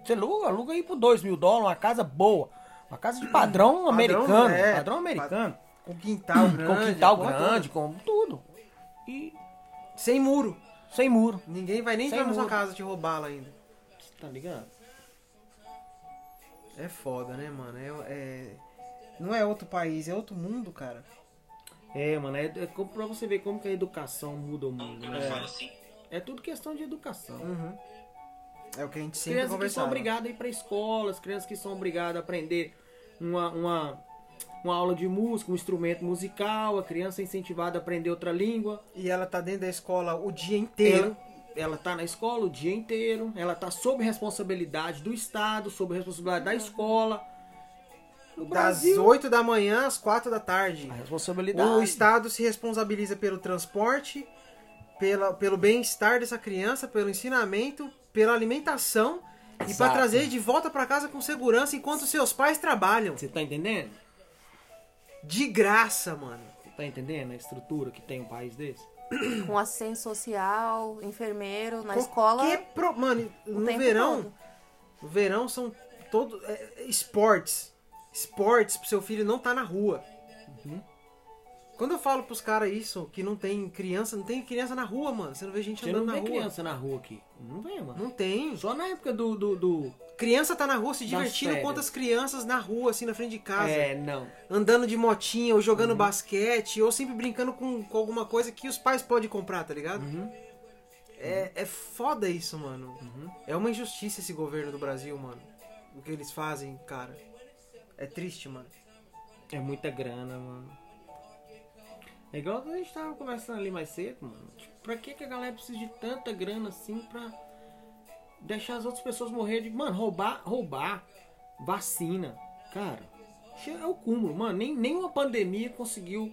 você aluga, aluga aí por 2 mil dólares, uma casa boa. Uma casa de padrão, americano. é, padrão americano. Com quintal grande. com quintal grande, com tudo. E Sem muro. sem muro. Ninguém vai nem Sem entrar na sua casa te roubá-la ainda. Tá ligado? É foda, né, mano? É, é- Não é outro país, é outro mundo, cara. É, mano, é, é como pra você ver como que a educação muda o mundo, né? É, tudo questão de educação. Uhum. É o que a gente sempre crianças que são obrigadas a ir pra escolas, crianças que são obrigadas a aprender uma, uma, uma aula de música, um instrumento musical, a criança é incentivada a aprender outra língua. E ela tá dentro da escola o dia inteiro. Ela, ela tá na escola o dia inteiro, ela tá sob responsabilidade do Estado, sob responsabilidade da escola. No Das Brasil, 8 da manhã às 4 da tarde. a responsabilidade. O Estado se responsabiliza pelo transporte, pela, pelo bem-estar dessa criança, pelo ensinamento, pela alimentação e para Exato. trazer de volta para casa com segurança enquanto seus pais trabalham. Você tá entendendo? De graça, mano. Você tá entendendo a estrutura que tem um país desse? Com assistente social, enfermeiro, na Qualquer escola. pro- Mano, no verão, todo. no verão são todos é, é, esportes. Esportes pro seu filho não tá na rua. Uhum. Quando eu falo pros caras isso, que não tem criança, não tem criança na rua, mano. Você não vê gente Você andando não na rua. criança na rua aqui. Não vê, mano. Não tem. Só na época do. do, do- Criança tá na rua se divertindo quantas crianças na rua, assim, na frente de casa. É, não. Andando de motinha, ou jogando Uhum. basquete, ou sempre brincando com, com alguma coisa que os pais podem comprar, tá ligado? Uhum. É, é foda isso, mano. É uma injustiça esse governo do Brasil, mano. O que eles fazem, cara. É triste, mano. É muita grana, mano. É igual que a gente tava conversando ali mais cedo, mano. Tipo, pra que, que a galera precisa de tanta grana assim pra deixar as outras pessoas morrer de. Mano, roubar, roubar vacina. Cara, é o cúmulo, mano. Nem, nem uma pandemia conseguiu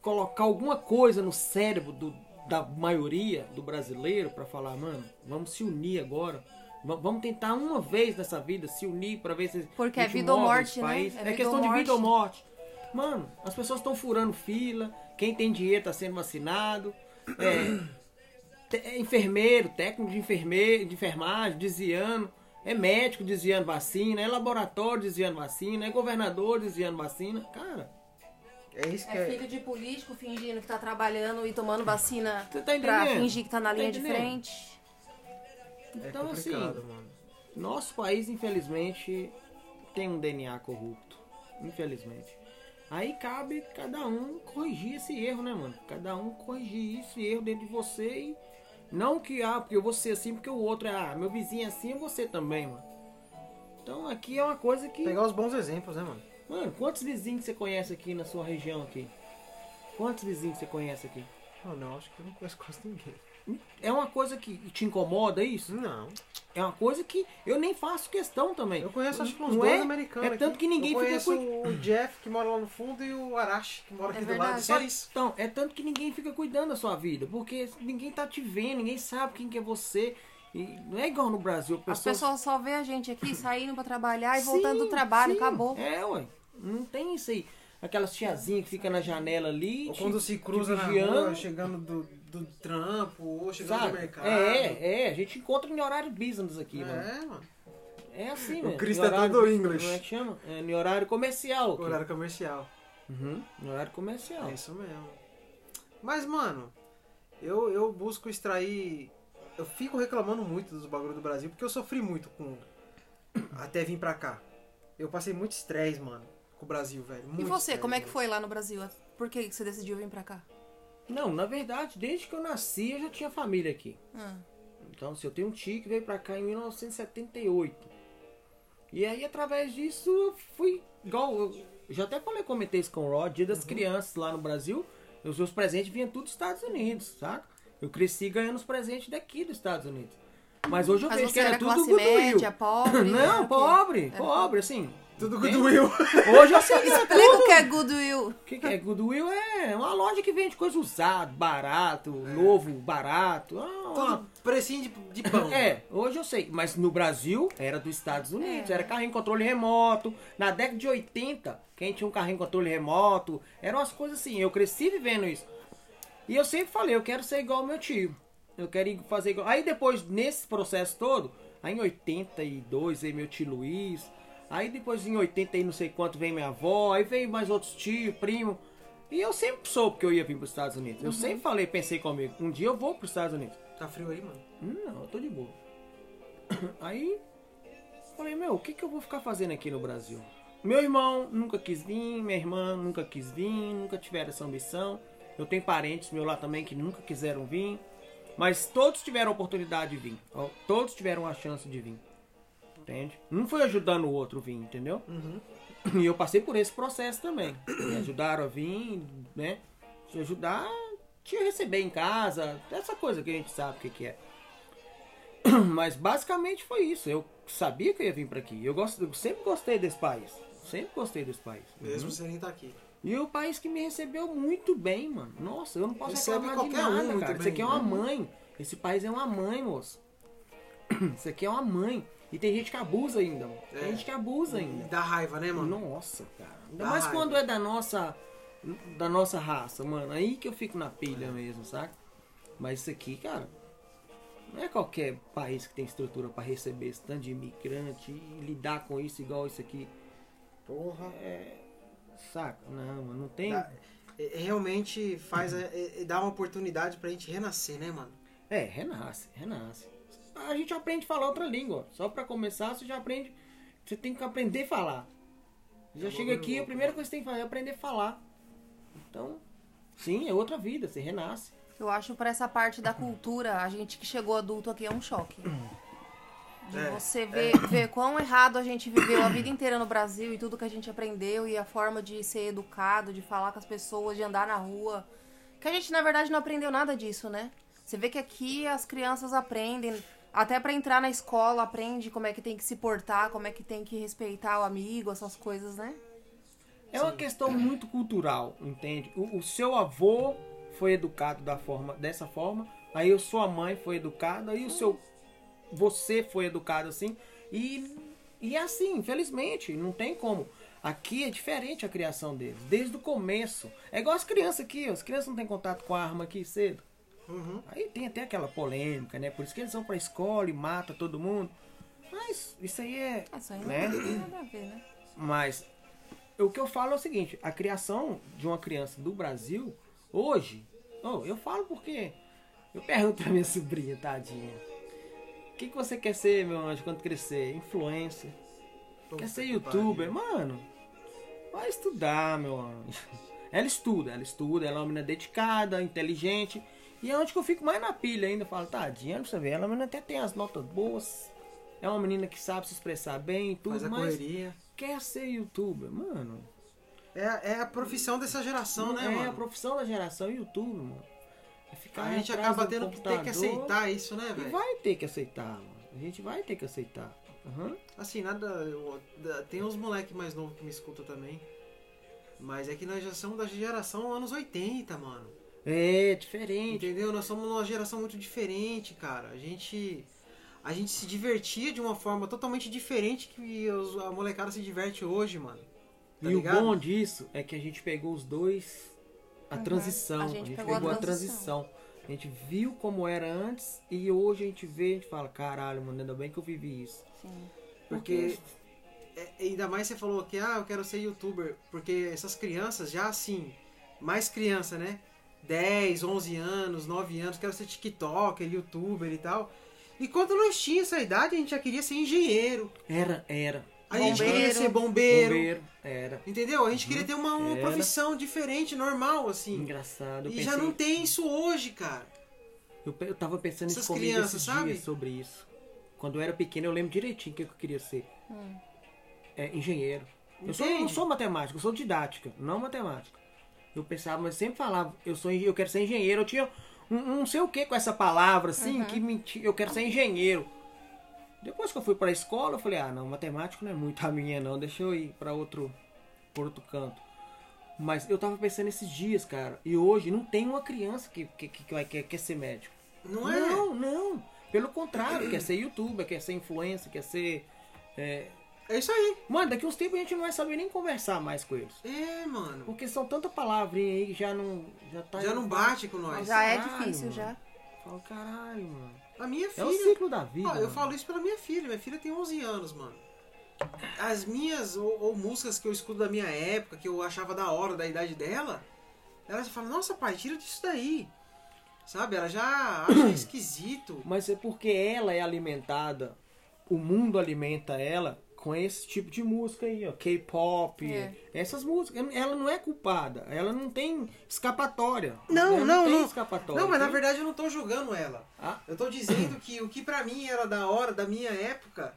colocar alguma coisa no cérebro do- da maioria do brasileiro pra falar, mano, vamos se unir agora. Va- Vamos tentar uma vez nessa vida se unir pra ver se. Porque a é gente vida ou morte, né? É É, questão de vida ou morte. Mano, as pessoas estão furando fila. Quem tem dinheiro tá sendo vacinado. É, é enfermeiro, técnico de enfermeiro, de enfermagem, desviando. É médico desviando vacina, é laboratório desviando vacina, é governador desviando vacina. Cara, É isso que É é. filho de político fingindo que tá trabalhando e tomando vacina Você tá pra fingir que tá na Tá linha de entendendo? frente. É então assim, complicado, mano. Nosso país, infelizmente, tem um DNA corrupto. Infelizmente. Aí cabe cada um corrigir esse erro, né, mano? Cada um corrigir esse erro dentro de você e. Não que, ah, porque eu vou ser assim, porque o outro é, ah, meu vizinho é assim, é você também, mano. Então aqui é uma coisa que. Pegar os bons exemplos, né, mano? Mano, quantos vizinhos você conhece aqui na sua região aqui? Quantos vizinhos você conhece aqui? Não, não, acho que eu não conheço quase ninguém. É uma coisa que te incomoda isso? Não. É uma coisa que eu nem faço questão também. Eu conheço acho que uns dois é? americanos. É tanto aqui. que ninguém eu fica conheço cu- o Jeff, que mora lá no fundo, e o Arashi, que mora É aqui do lado. verdade. Só isso. Então, é tanto que ninguém fica cuidando da sua vida, porque ninguém tá te vendo, ninguém sabe quem que é você. E não é igual no Brasil, As pessoas só vê a gente aqui saindo pra trabalhar e Sim, voltando do trabalho, sim. acabou. É, ué. Não tem isso aí. Aquelas tiazinhas que fica na janela ali. Ou quando se cruza na rua, chegando do, do trampo, ou chegando sabe? do mercado. É, é, a gente encontra em horário business aqui, mano. É, mano. É assim, O mano. Chris Em tá todo English. Como é que chama? É, em horário comercial. aqui. Horário comercial. Uhum, em horário comercial. É isso mesmo. Mas, mano, eu, eu busco extrair. Eu fico reclamando muito dos bagulho do Brasil, porque eu sofri muito com. Até vir pra cá. Eu passei muito estresse, mano, com o Brasil, velho. E Muito você, estresse, como é que foi lá no Brasil? Por que você decidiu vir pra cá? Não, na verdade, desde que eu nasci, eu já tinha família aqui. Ah, Então, se eu tenho um tio que veio pra cá em 1978. E aí, através disso, eu fui. Igual, eu já até falei, comentei isso com o Rod, dia das Uhum. crianças lá no Brasil. Os meus presentes vinham tudo dos Estados Unidos, saca? Eu cresci ganhando os presentes daqui dos Estados Unidos. Mas hoje eu Mas vejo você que era era tudo classe média, pobre? Não, quê? pobre, Era pobre, assim. Tudo Goodwill. Hoje eu sei que isso é Explica o que é Goodwill. O que, que é Goodwill? É uma loja que vende coisa usada, barato, novo, barato. Ah, Tudo precinho de, de pão. É, hoje eu sei, mas no Brasil era dos Estados Unidos, era carrinho com controle remoto. Na década de 80, quem tinha um carrinho com controle remoto, eram umas coisas assim. Eu cresci vivendo isso. E eu sempre falei, eu quero ser igual ao meu tio. Eu quero ir fazer igual. Aí depois, nesse processo todo, aí em 82 veio meu tio Luiz. Aí depois em 80 e não sei quanto veio minha avó. Aí veio mais outros tios, primo. E eu sempre soube que eu ia vir para os Estados Unidos. Eu sempre falei, pensei comigo, um dia eu vou para os Estados Unidos. Tá frio aí, mano? Não, eu tô de boa. Aí, falei, meu, o que, que eu vou ficar fazendo aqui no Brasil? Meu irmão nunca quis vir, minha irmã nunca quis vir, nunca tiveram essa ambição. Eu tenho parentes meu lá também que nunca quiseram vir. Mas todos tiveram oportunidade de vir. Todos tiveram a chance de vir. Entende? Um foi ajudando o outro vir, entendeu? E eu passei por esse processo também. Me ajudaram a vir, né? Te ajudar, te receber em casa, essa coisa que a gente sabe o que, que é. Mas basicamente foi isso. Eu sabia que eu ia vir pra aqui. Eu, gosto, eu sempre gostei desse país. Sempre gostei desse país. Mesmo sem nem tá aqui. E o país que me recebeu muito bem, mano. Nossa, eu não posso Recebe reclamar de um nada, muito cara. Isso aqui é uma né? mãe. Esse país é uma mãe, moço. Isso aqui é uma mãe. E tem gente que abusa ainda, mano. Tem É. gente que abusa E ainda. dá raiva, né, mano? Nossa, cara. Ainda Dá mais raiva. quando é da nossa da nossa raça, mano. Aí que eu fico na pilha mesmo, saca? Mas isso aqui, cara, não é qualquer país que tem estrutura pra receber esse tanto de imigrante e lidar com isso igual isso aqui. Porra. É. Saca? Não, mano, não tem. Dá- é- é- realmente faz. É, é- dá uma oportunidade pra gente renascer, né, mano? É, renasce, renasce. A gente aprende a falar outra língua. Só pra começar, você já aprende. Você tem que aprender a falar. Já É chega aqui, a primeira coisa que você tem que fazer é aprender a falar. Então, sim, é outra vida, você renasce. Eu acho pra essa parte da cultura, a gente que chegou adulto aqui é um choque. De É, você ver, ver quão errado a gente viveu a vida inteira no Brasil e tudo que a gente aprendeu e a forma de ser educado, de falar com as pessoas, de andar na rua. Que a gente, na verdade, não aprendeu nada disso, né? Você vê que aqui as crianças aprendem, até pra entrar na escola, aprende como é que tem que se portar, como é que tem que respeitar o amigo, essas coisas, né? É uma questão muito cultural, entende? O, o seu avô foi educado da forma, dessa forma, aí a sua mãe foi educada, aí o seu você foi educado assim, e, e é assim, infelizmente, não tem como. Aqui é diferente a criação deles, desde o começo. É igual as crianças aqui, ó, as crianças não têm contato com a arma aqui cedo. Uhum. Aí tem até aquela polêmica, né? Por isso que eles vão pra escola e mata todo mundo. Mas isso aí é. Isso aí não né? tem nada a ver, né? Mas o que eu falo é o seguinte: a criação de uma criança do Brasil, hoje, oh, eu falo porque eu pergunto pra minha sobrinha, tadinha. O que, que você quer ser, meu anjo, quando crescer? Influencer. Quer ser youtuber? Mano, vai estudar, meu anjo. Ela estuda, ela estuda, ela é uma menina dedicada, inteligente. E é onde que eu fico mais na pilha ainda. Eu falo, tadinha, pra você ver, ela menina até tem as notas boas. É uma menina que sabe se expressar bem e tudo, Faz a mas correria. quer ser youtuber, mano. É, é a profissão dessa geração, né, é mano? a profissão da geração YouTube, mano. É ficar A gente acaba do tendo que ter que aceitar isso, né, velho? vai ter que aceitar, mano. A gente vai ter que aceitar. Aham. Assim, nada. eu- tem uns moleque mais novos que me escutam também. Mas é que nós já somos da geração anos 80, mano. É, diferente. Entendeu? Nós somos uma geração muito diferente, cara. A gente. A gente se divertia de uma forma totalmente diferente que os- a molecada se diverte hoje, mano. Tá e ligado? o bom disso é que a gente pegou os dois. A Uhum. transição. A A gente gente, pegou a pegou a transição. transição. A gente viu como era antes e hoje a gente vê, a gente fala, caralho, mano, ainda bem que eu vivi isso. Sim. Porque é, ainda mais você falou que ah, eu quero ser youtuber, porque essas crianças já assim, mais criança, né? 10, 11 anos, 9 anos, quero ser TikToker, youtuber e tal. E quando nós tínhamos essa idade, a gente já queria ser engenheiro, Era, era. a gente Bombeiro. queria ser bombeiro, Bombeiro, era. entendeu? A gente queria ter uma, uma profissão diferente, normal, assim. Engraçado. E já pensei- não tem isso hoje, cara. Eu, eu tava pensando Essas isso comigo crianças, esses sabe? dias sobre isso. Quando eu era pequeno, eu lembro direitinho o que eu queria ser. É, engenheiro. Eu sou, não Entende? sou matemática, eu sou didática, não matemática. Eu pensava, mas sempre falava, eu sou eu quero ser engenheiro. Eu tinha um, um não sei o que com essa palavra, assim, que me, eu quero ser engenheiro. Depois que eu fui pra escola, eu falei, ah, não, matemática não é muito a minha, não. Deixa eu ir pra outro, por outro canto. Mas eu tava pensando esses dias, cara. E hoje não tem uma criança que, que, que vai, quer, quer ser médico. Não é? Não, não. Pelo contrário, quer ser youtuber, quer ser influencer, quer ser. é, É isso aí. Mano, daqui uns tempos a gente não vai saber nem conversar mais com eles. É, mano. Porque são tanta palavrinha aí que já não. Já, tá Já não bate com nós. Já é caralho, difícil, mano. já. Fala, caralho, mano. A minha É filha. o ciclo da vida. Ah, eu falo isso pela minha filha. Minha filha tem 11 anos, mano. As minhas, ou, ou músicas que eu escuto da minha época, que eu achava da hora, da idade dela, ela já fala, nossa pai, tira disso daí. Sabe? Ela já acha esquisito. Mas é porque ela é alimentada, o mundo alimenta ela com esse tipo de música aí, ó. K-pop, É. essas músicas. Ela não é culpada, ela não tem escapatória. Não, Ela não, tem não. escapatória. Não, mas na tem? verdade eu não tô julgando ela. Ah, Eu tô dizendo que o que pra mim era da hora, da minha época,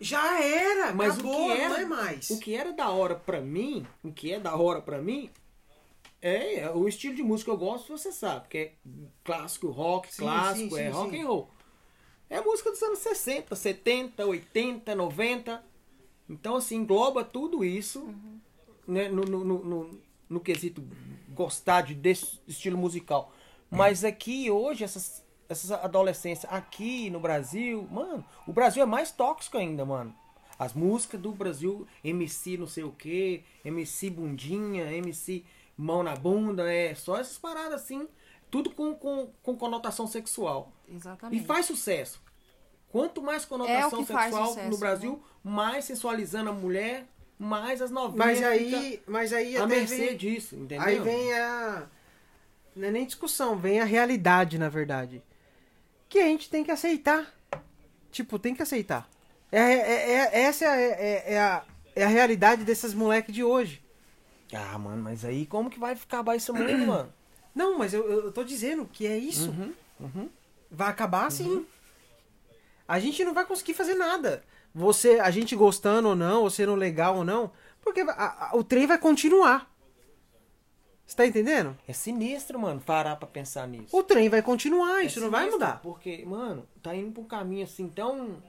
já era. Mas acabou, o que era, não é mais. O que era da hora pra mim, o que é da hora pra mim, é, é o estilo de música que eu gosto, você sabe, que é clássico, rock, Sim, clássico, sim, é sim, rock sim. and roll. É música dos anos 60, 70, 80, 90. Então, assim, engloba tudo isso né, no, no, no, no- quesito gostar de, desse estilo musical. Mas aqui, hoje, essas, essas adolescências aqui no Brasil, mano, o Brasil é mais tóxico ainda, mano. As músicas do Brasil, MC não sei o que, MC bundinha, MC mão na bunda, é só essas paradas assim, tudo com, com, com conotação sexual. Exatamente. E faz sucesso. Quanto mais É conotação faz sexual sucesso, no Brasil, mais sensualizando a mulher, mais as novelas. Mas aí, mas aí a mercê vem, disso, entendeu? aí vem a não é nem discussão, vem a realidade, na verdade. Que a gente tem que aceitar. Tipo, tem que aceitar. É, é- é- essa é, é- é a, é a realidade desses moleques de hoje. Ah, mano, mas aí como que vai acabar esse mundo, mano? Não, mas eu, eu tô dizendo que é isso. Uhum, uhum. Vai acabar assim. A gente não vai conseguir fazer nada. Você, a gente gostando ou não, ou sendo legal ou não, porque a- a- o trem vai continuar. Você tá entendendo? É sinistro, mano, parar pra pensar nisso. O trem vai continuar, É isso não vai mudar. Porque, mano, tá indo pra um caminho assim tão.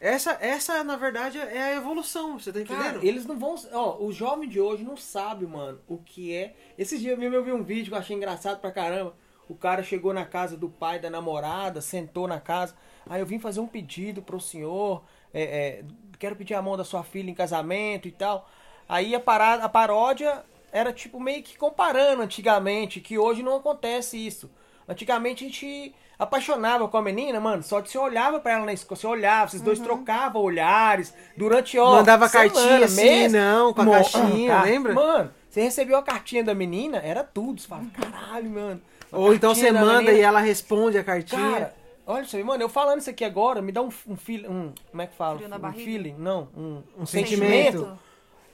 Essa, essa na verdade, é a evolução, você tá Cara, entendendo? eles não vão. Ó, o jovem de hoje não sabe, mano, o que é. Esses dias mesmo eu vi um vídeo que eu achei engraçado pra caramba. O cara chegou na casa do pai da namorada, sentou na casa. Aí eu vim fazer um pedido pro senhor. é, é, quero pedir a mão da sua filha em casamento e tal. Aí a, parada, a paródia era tipo meio que comparando antigamente, que hoje não acontece isso. Antigamente a gente apaixonava com a menina, mano, só de você olhava pra ela na escola, você olhava, vocês dois trocavam olhares durante Uhum. Mandava cartinha assim, mês. não, com a caixinha, lembra? Mano, você recebeu a cartinha da menina, era tudo. Você fala, caralho, mano. Ou então você manda e ela responde a cartinha. Cara, Olha isso aí, mano, eu falando isso aqui agora, me dá um, um feeling. Um, como é que fala? Um barriga? feeling? Não, um, um sentimento. sentimento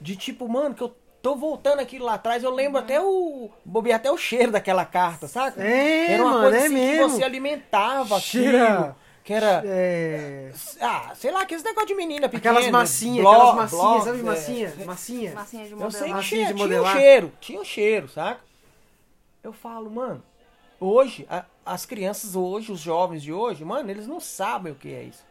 de tipo, mano, que eu tô voltando aquilo lá atrás, eu lembro até o. Bobei até o cheiro daquela carta, saca? É, era uma mano, coisa é assim mesmo. que você alimentava Cheira. aquilo. Que era. É. Ah, sei lá, aqueles negócio de menina pequena. Aquelas massinhas, blog- aquelas massinhas, blogs, sabe é. massinha? Massinha. Massinha de Eu modelar. sei que Massinha tinha, de tinha um modelar. cheiro, tinha um cheiro, saca? Eu falo, mano, hoje, a- as crianças hoje, os jovens de hoje, mano, eles não sabem o que é isso.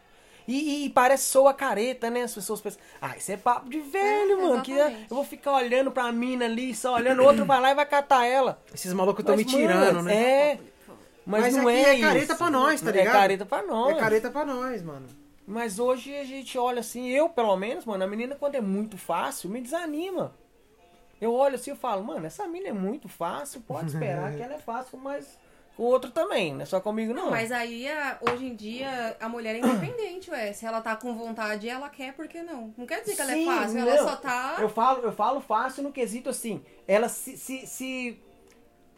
E, e parece soa careta, né? As pessoas pensam, ah, isso é papo de velho, É, mano. Que exatamente. eu vou ficar olhando pra mina ali, só olhando, o outro vai lá e vai catar ela. Esses malucos estão me tirando, mano, né? É. Mas, Mas não é, é careta isso. pra nós, tá É ligado? careta pra nós. É careta pra nós, mano. Mas hoje a gente olha assim, eu pelo menos, mano, a menina quando é muito fácil, me desanima. Eu olho assim e falo, mano, essa menina é muito fácil, pode esperar que ela é fácil, mas o outro também, não é só comigo não. Não, mas aí, hoje em dia, a mulher é independente, ué. Se ela tá com vontade, ela quer, por que não? Não quer dizer que ela Sim, é fácil, não. ela só tá... Eu falo, eu falo fácil no quesito assim, ela se, se, se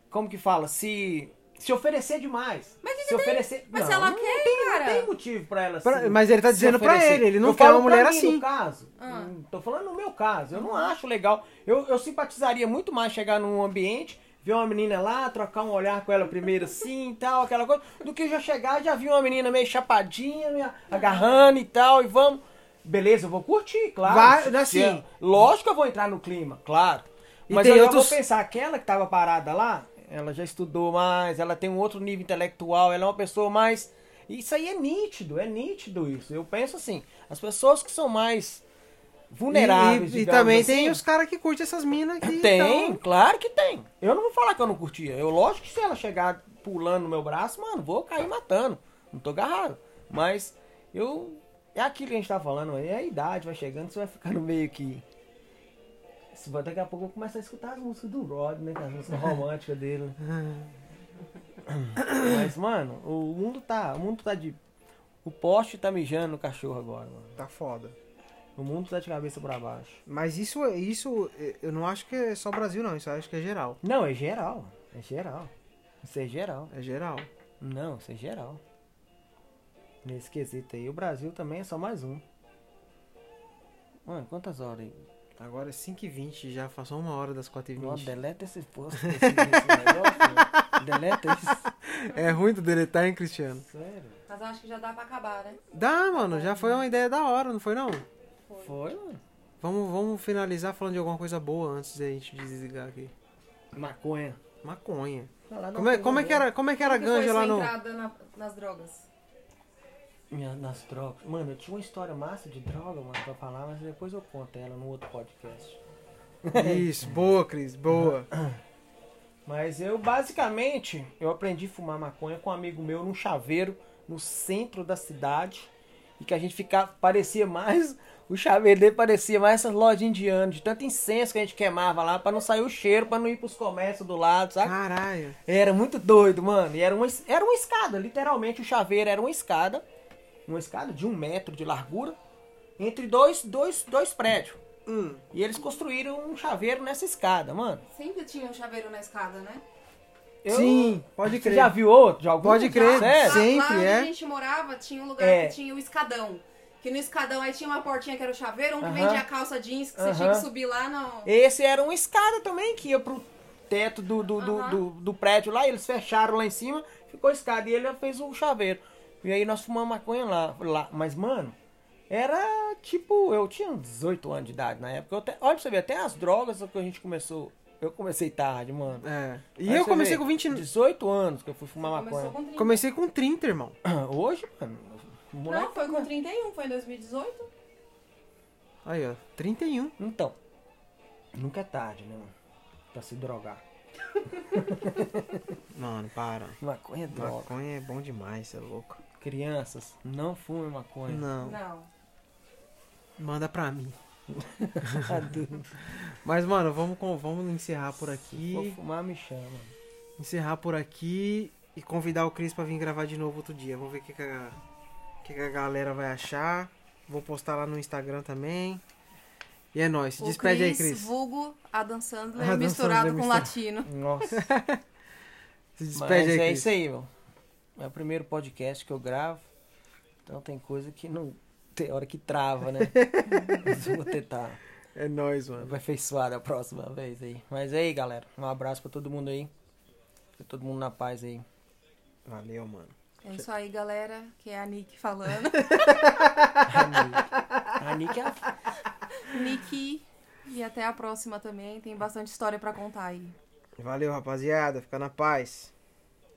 como que fala? Se se oferecer demais. Mas se tem? oferecer, Mas não, ela não quer, tem, cara. Não tem motivo pra ela Pra- se- mas ele tá dizendo pra ele, ele não Eu quer falo uma mulher mim, assim. No caso, Ah. Hum, tô falando no meu caso, eu não acho legal. Eu, eu simpatizaria muito mais chegar num ambiente, ver uma menina lá, trocar um olhar com ela primeiro assim e tal, aquela coisa, do que já chegar e já vi uma menina meio chapadinha, agarrando e tal, e vamos. Beleza, eu vou curtir, claro. Vai, assim- se- lógico que eu vou entrar no clima, claro. E Mas eu outros- vou pensar, aquela que tava parada lá, ela já estudou mais, ela tem um outro nível intelectual, ela é uma pessoa mais. Isso aí é nítido, é nítido isso. Eu penso assim, as pessoas que são mais vulneráveis. E, e- e também assim, tem os caras que curtem essas minas que Tem, tão- claro que tem. Eu não vou falar que eu não curtia. Eu, lógico que se ela chegar pulando no meu braço, mano, vou cair matando. Não tô agarrado. Mas eu. É aquilo que a gente tá falando, é a idade, vai chegando, você vai ficando meio que. Daqui a pouco eu vou começar a escutar as músicas do Rod, né? As músicas românticas dele. Mas, mano, o mundo tá. O mundo tá de. O poste tá mijando no cachorro agora, mano. Tá foda. O mundo tá de cabeça pra baixo. Mas isso, isso eu não acho que é só Brasil, não. Isso eu acho que é geral. Não, é geral. É geral. Isso é geral. É geral. Não, isso é geral. Nesse quesito aí. O Brasil também é só mais um. Mano, quantas horas aí? Agora é 5h20, já passou uma hora das 4h20. Nossa, deleta esse post negócio. né? deleta isso. É ruim do deletar, hein, Cristiano? Sério? Mas eu acho que já dá pra acabar, né? Dá, mano. Já foi uma ideia da hora, não foi não? Foi, mano. Vamos, vamos finalizar falando de alguma coisa boa antes da gente desligar aqui. Maconha. Maconha. Da Como é, como é que era, como é que era a foi ganja lá no... entrada na- nas drogas? Minha- nas drogas. Mano, eu tinha uma história massa de droga, mano, pra falar, mas depois eu conto ela no outro podcast. Isso, boa, Cris, boa. Mas eu, basicamente, eu aprendi a fumar maconha com um amigo meu num chaveiro no centro da cidade. E que a gente ficava, parecia mais, o chaveiro dele parecia mais essas lojas indianas, de tanto incenso que a gente queimava lá, pra não sair o cheiro, pra não ir pros comércios do lado, sabe? Caralho. Era muito doido, mano. E era uma, era uma escada, literalmente o chaveiro era uma escada, uma escada de um metro de largura, entre dois, dois, dois prédios. Hum. E eles construíram um chaveiro nessa escada, mano. Sempre tinha um chaveiro na escada, né? Eu- Sim, pode Você crer. já viu outro de algum? Pode crer. Sempre, lá onde é. a gente morava, tinha um lugar É. que tinha o escadão. Que no escadão aí tinha uma portinha que era o chaveiro, um que Aham. vendia calça jeans, que você tinha que subir lá no... Esse era uma escada também que ia pro teto do, do, do, Aham. do, do prédio lá. e Eles fecharam lá em cima, ficou a escada e ele fez o chaveiro. E aí nós fumamos maconha lá. lá. Mas, mano, era tipo. Eu tinha uns 18 anos de idade na época. Eu até- olha pra você ver, até as drogas que a gente começou. Eu comecei tarde, mano. É. E Aí eu comecei vê, com 20... 18 anos que eu fui fumar maconha. com 30. Comecei com 30, irmão. Hoje, mano. moleque Não, foi com 31, foi em 2018. Aí, ó. 31. Então, nunca é tarde, né, mano? Pra se drogar. Mano, para. Maconha é droga. Maconha é bom demais, você é louco. Crianças, não fumem maconha. Não, Não. manda pra mim. Mas, mano, vamos, vamos encerrar por Se for aqui. fumar, me chama. Encerrar por aqui e convidar o Cris pra vir gravar de novo outro dia. Vamos ver o que, que, a, que, que a galera vai achar. Vou postar lá no Instagram também. E é nóis. Se despede aí, Cris. vulgo Adam Sandler Adam misturado Sandler com mistura- latino. Nossa, Se mas despede aí, é Cris. isso aí, meu. É o primeiro podcast que eu gravo. Então tem coisa que não. Tem hora que trava, né? Mas vou tentar É nóis, mano. aperfeiçoar da próxima vez aí. Mas aí, galera. Um abraço pra todo mundo aí. Fica todo mundo na paz aí. Valeu, mano. É isso aí, galera. Que é a Nick falando. A Nick. A Nick é a Nick. E até a próxima também. Tem bastante história pra contar aí. Valeu, rapaziada. Fica na paz.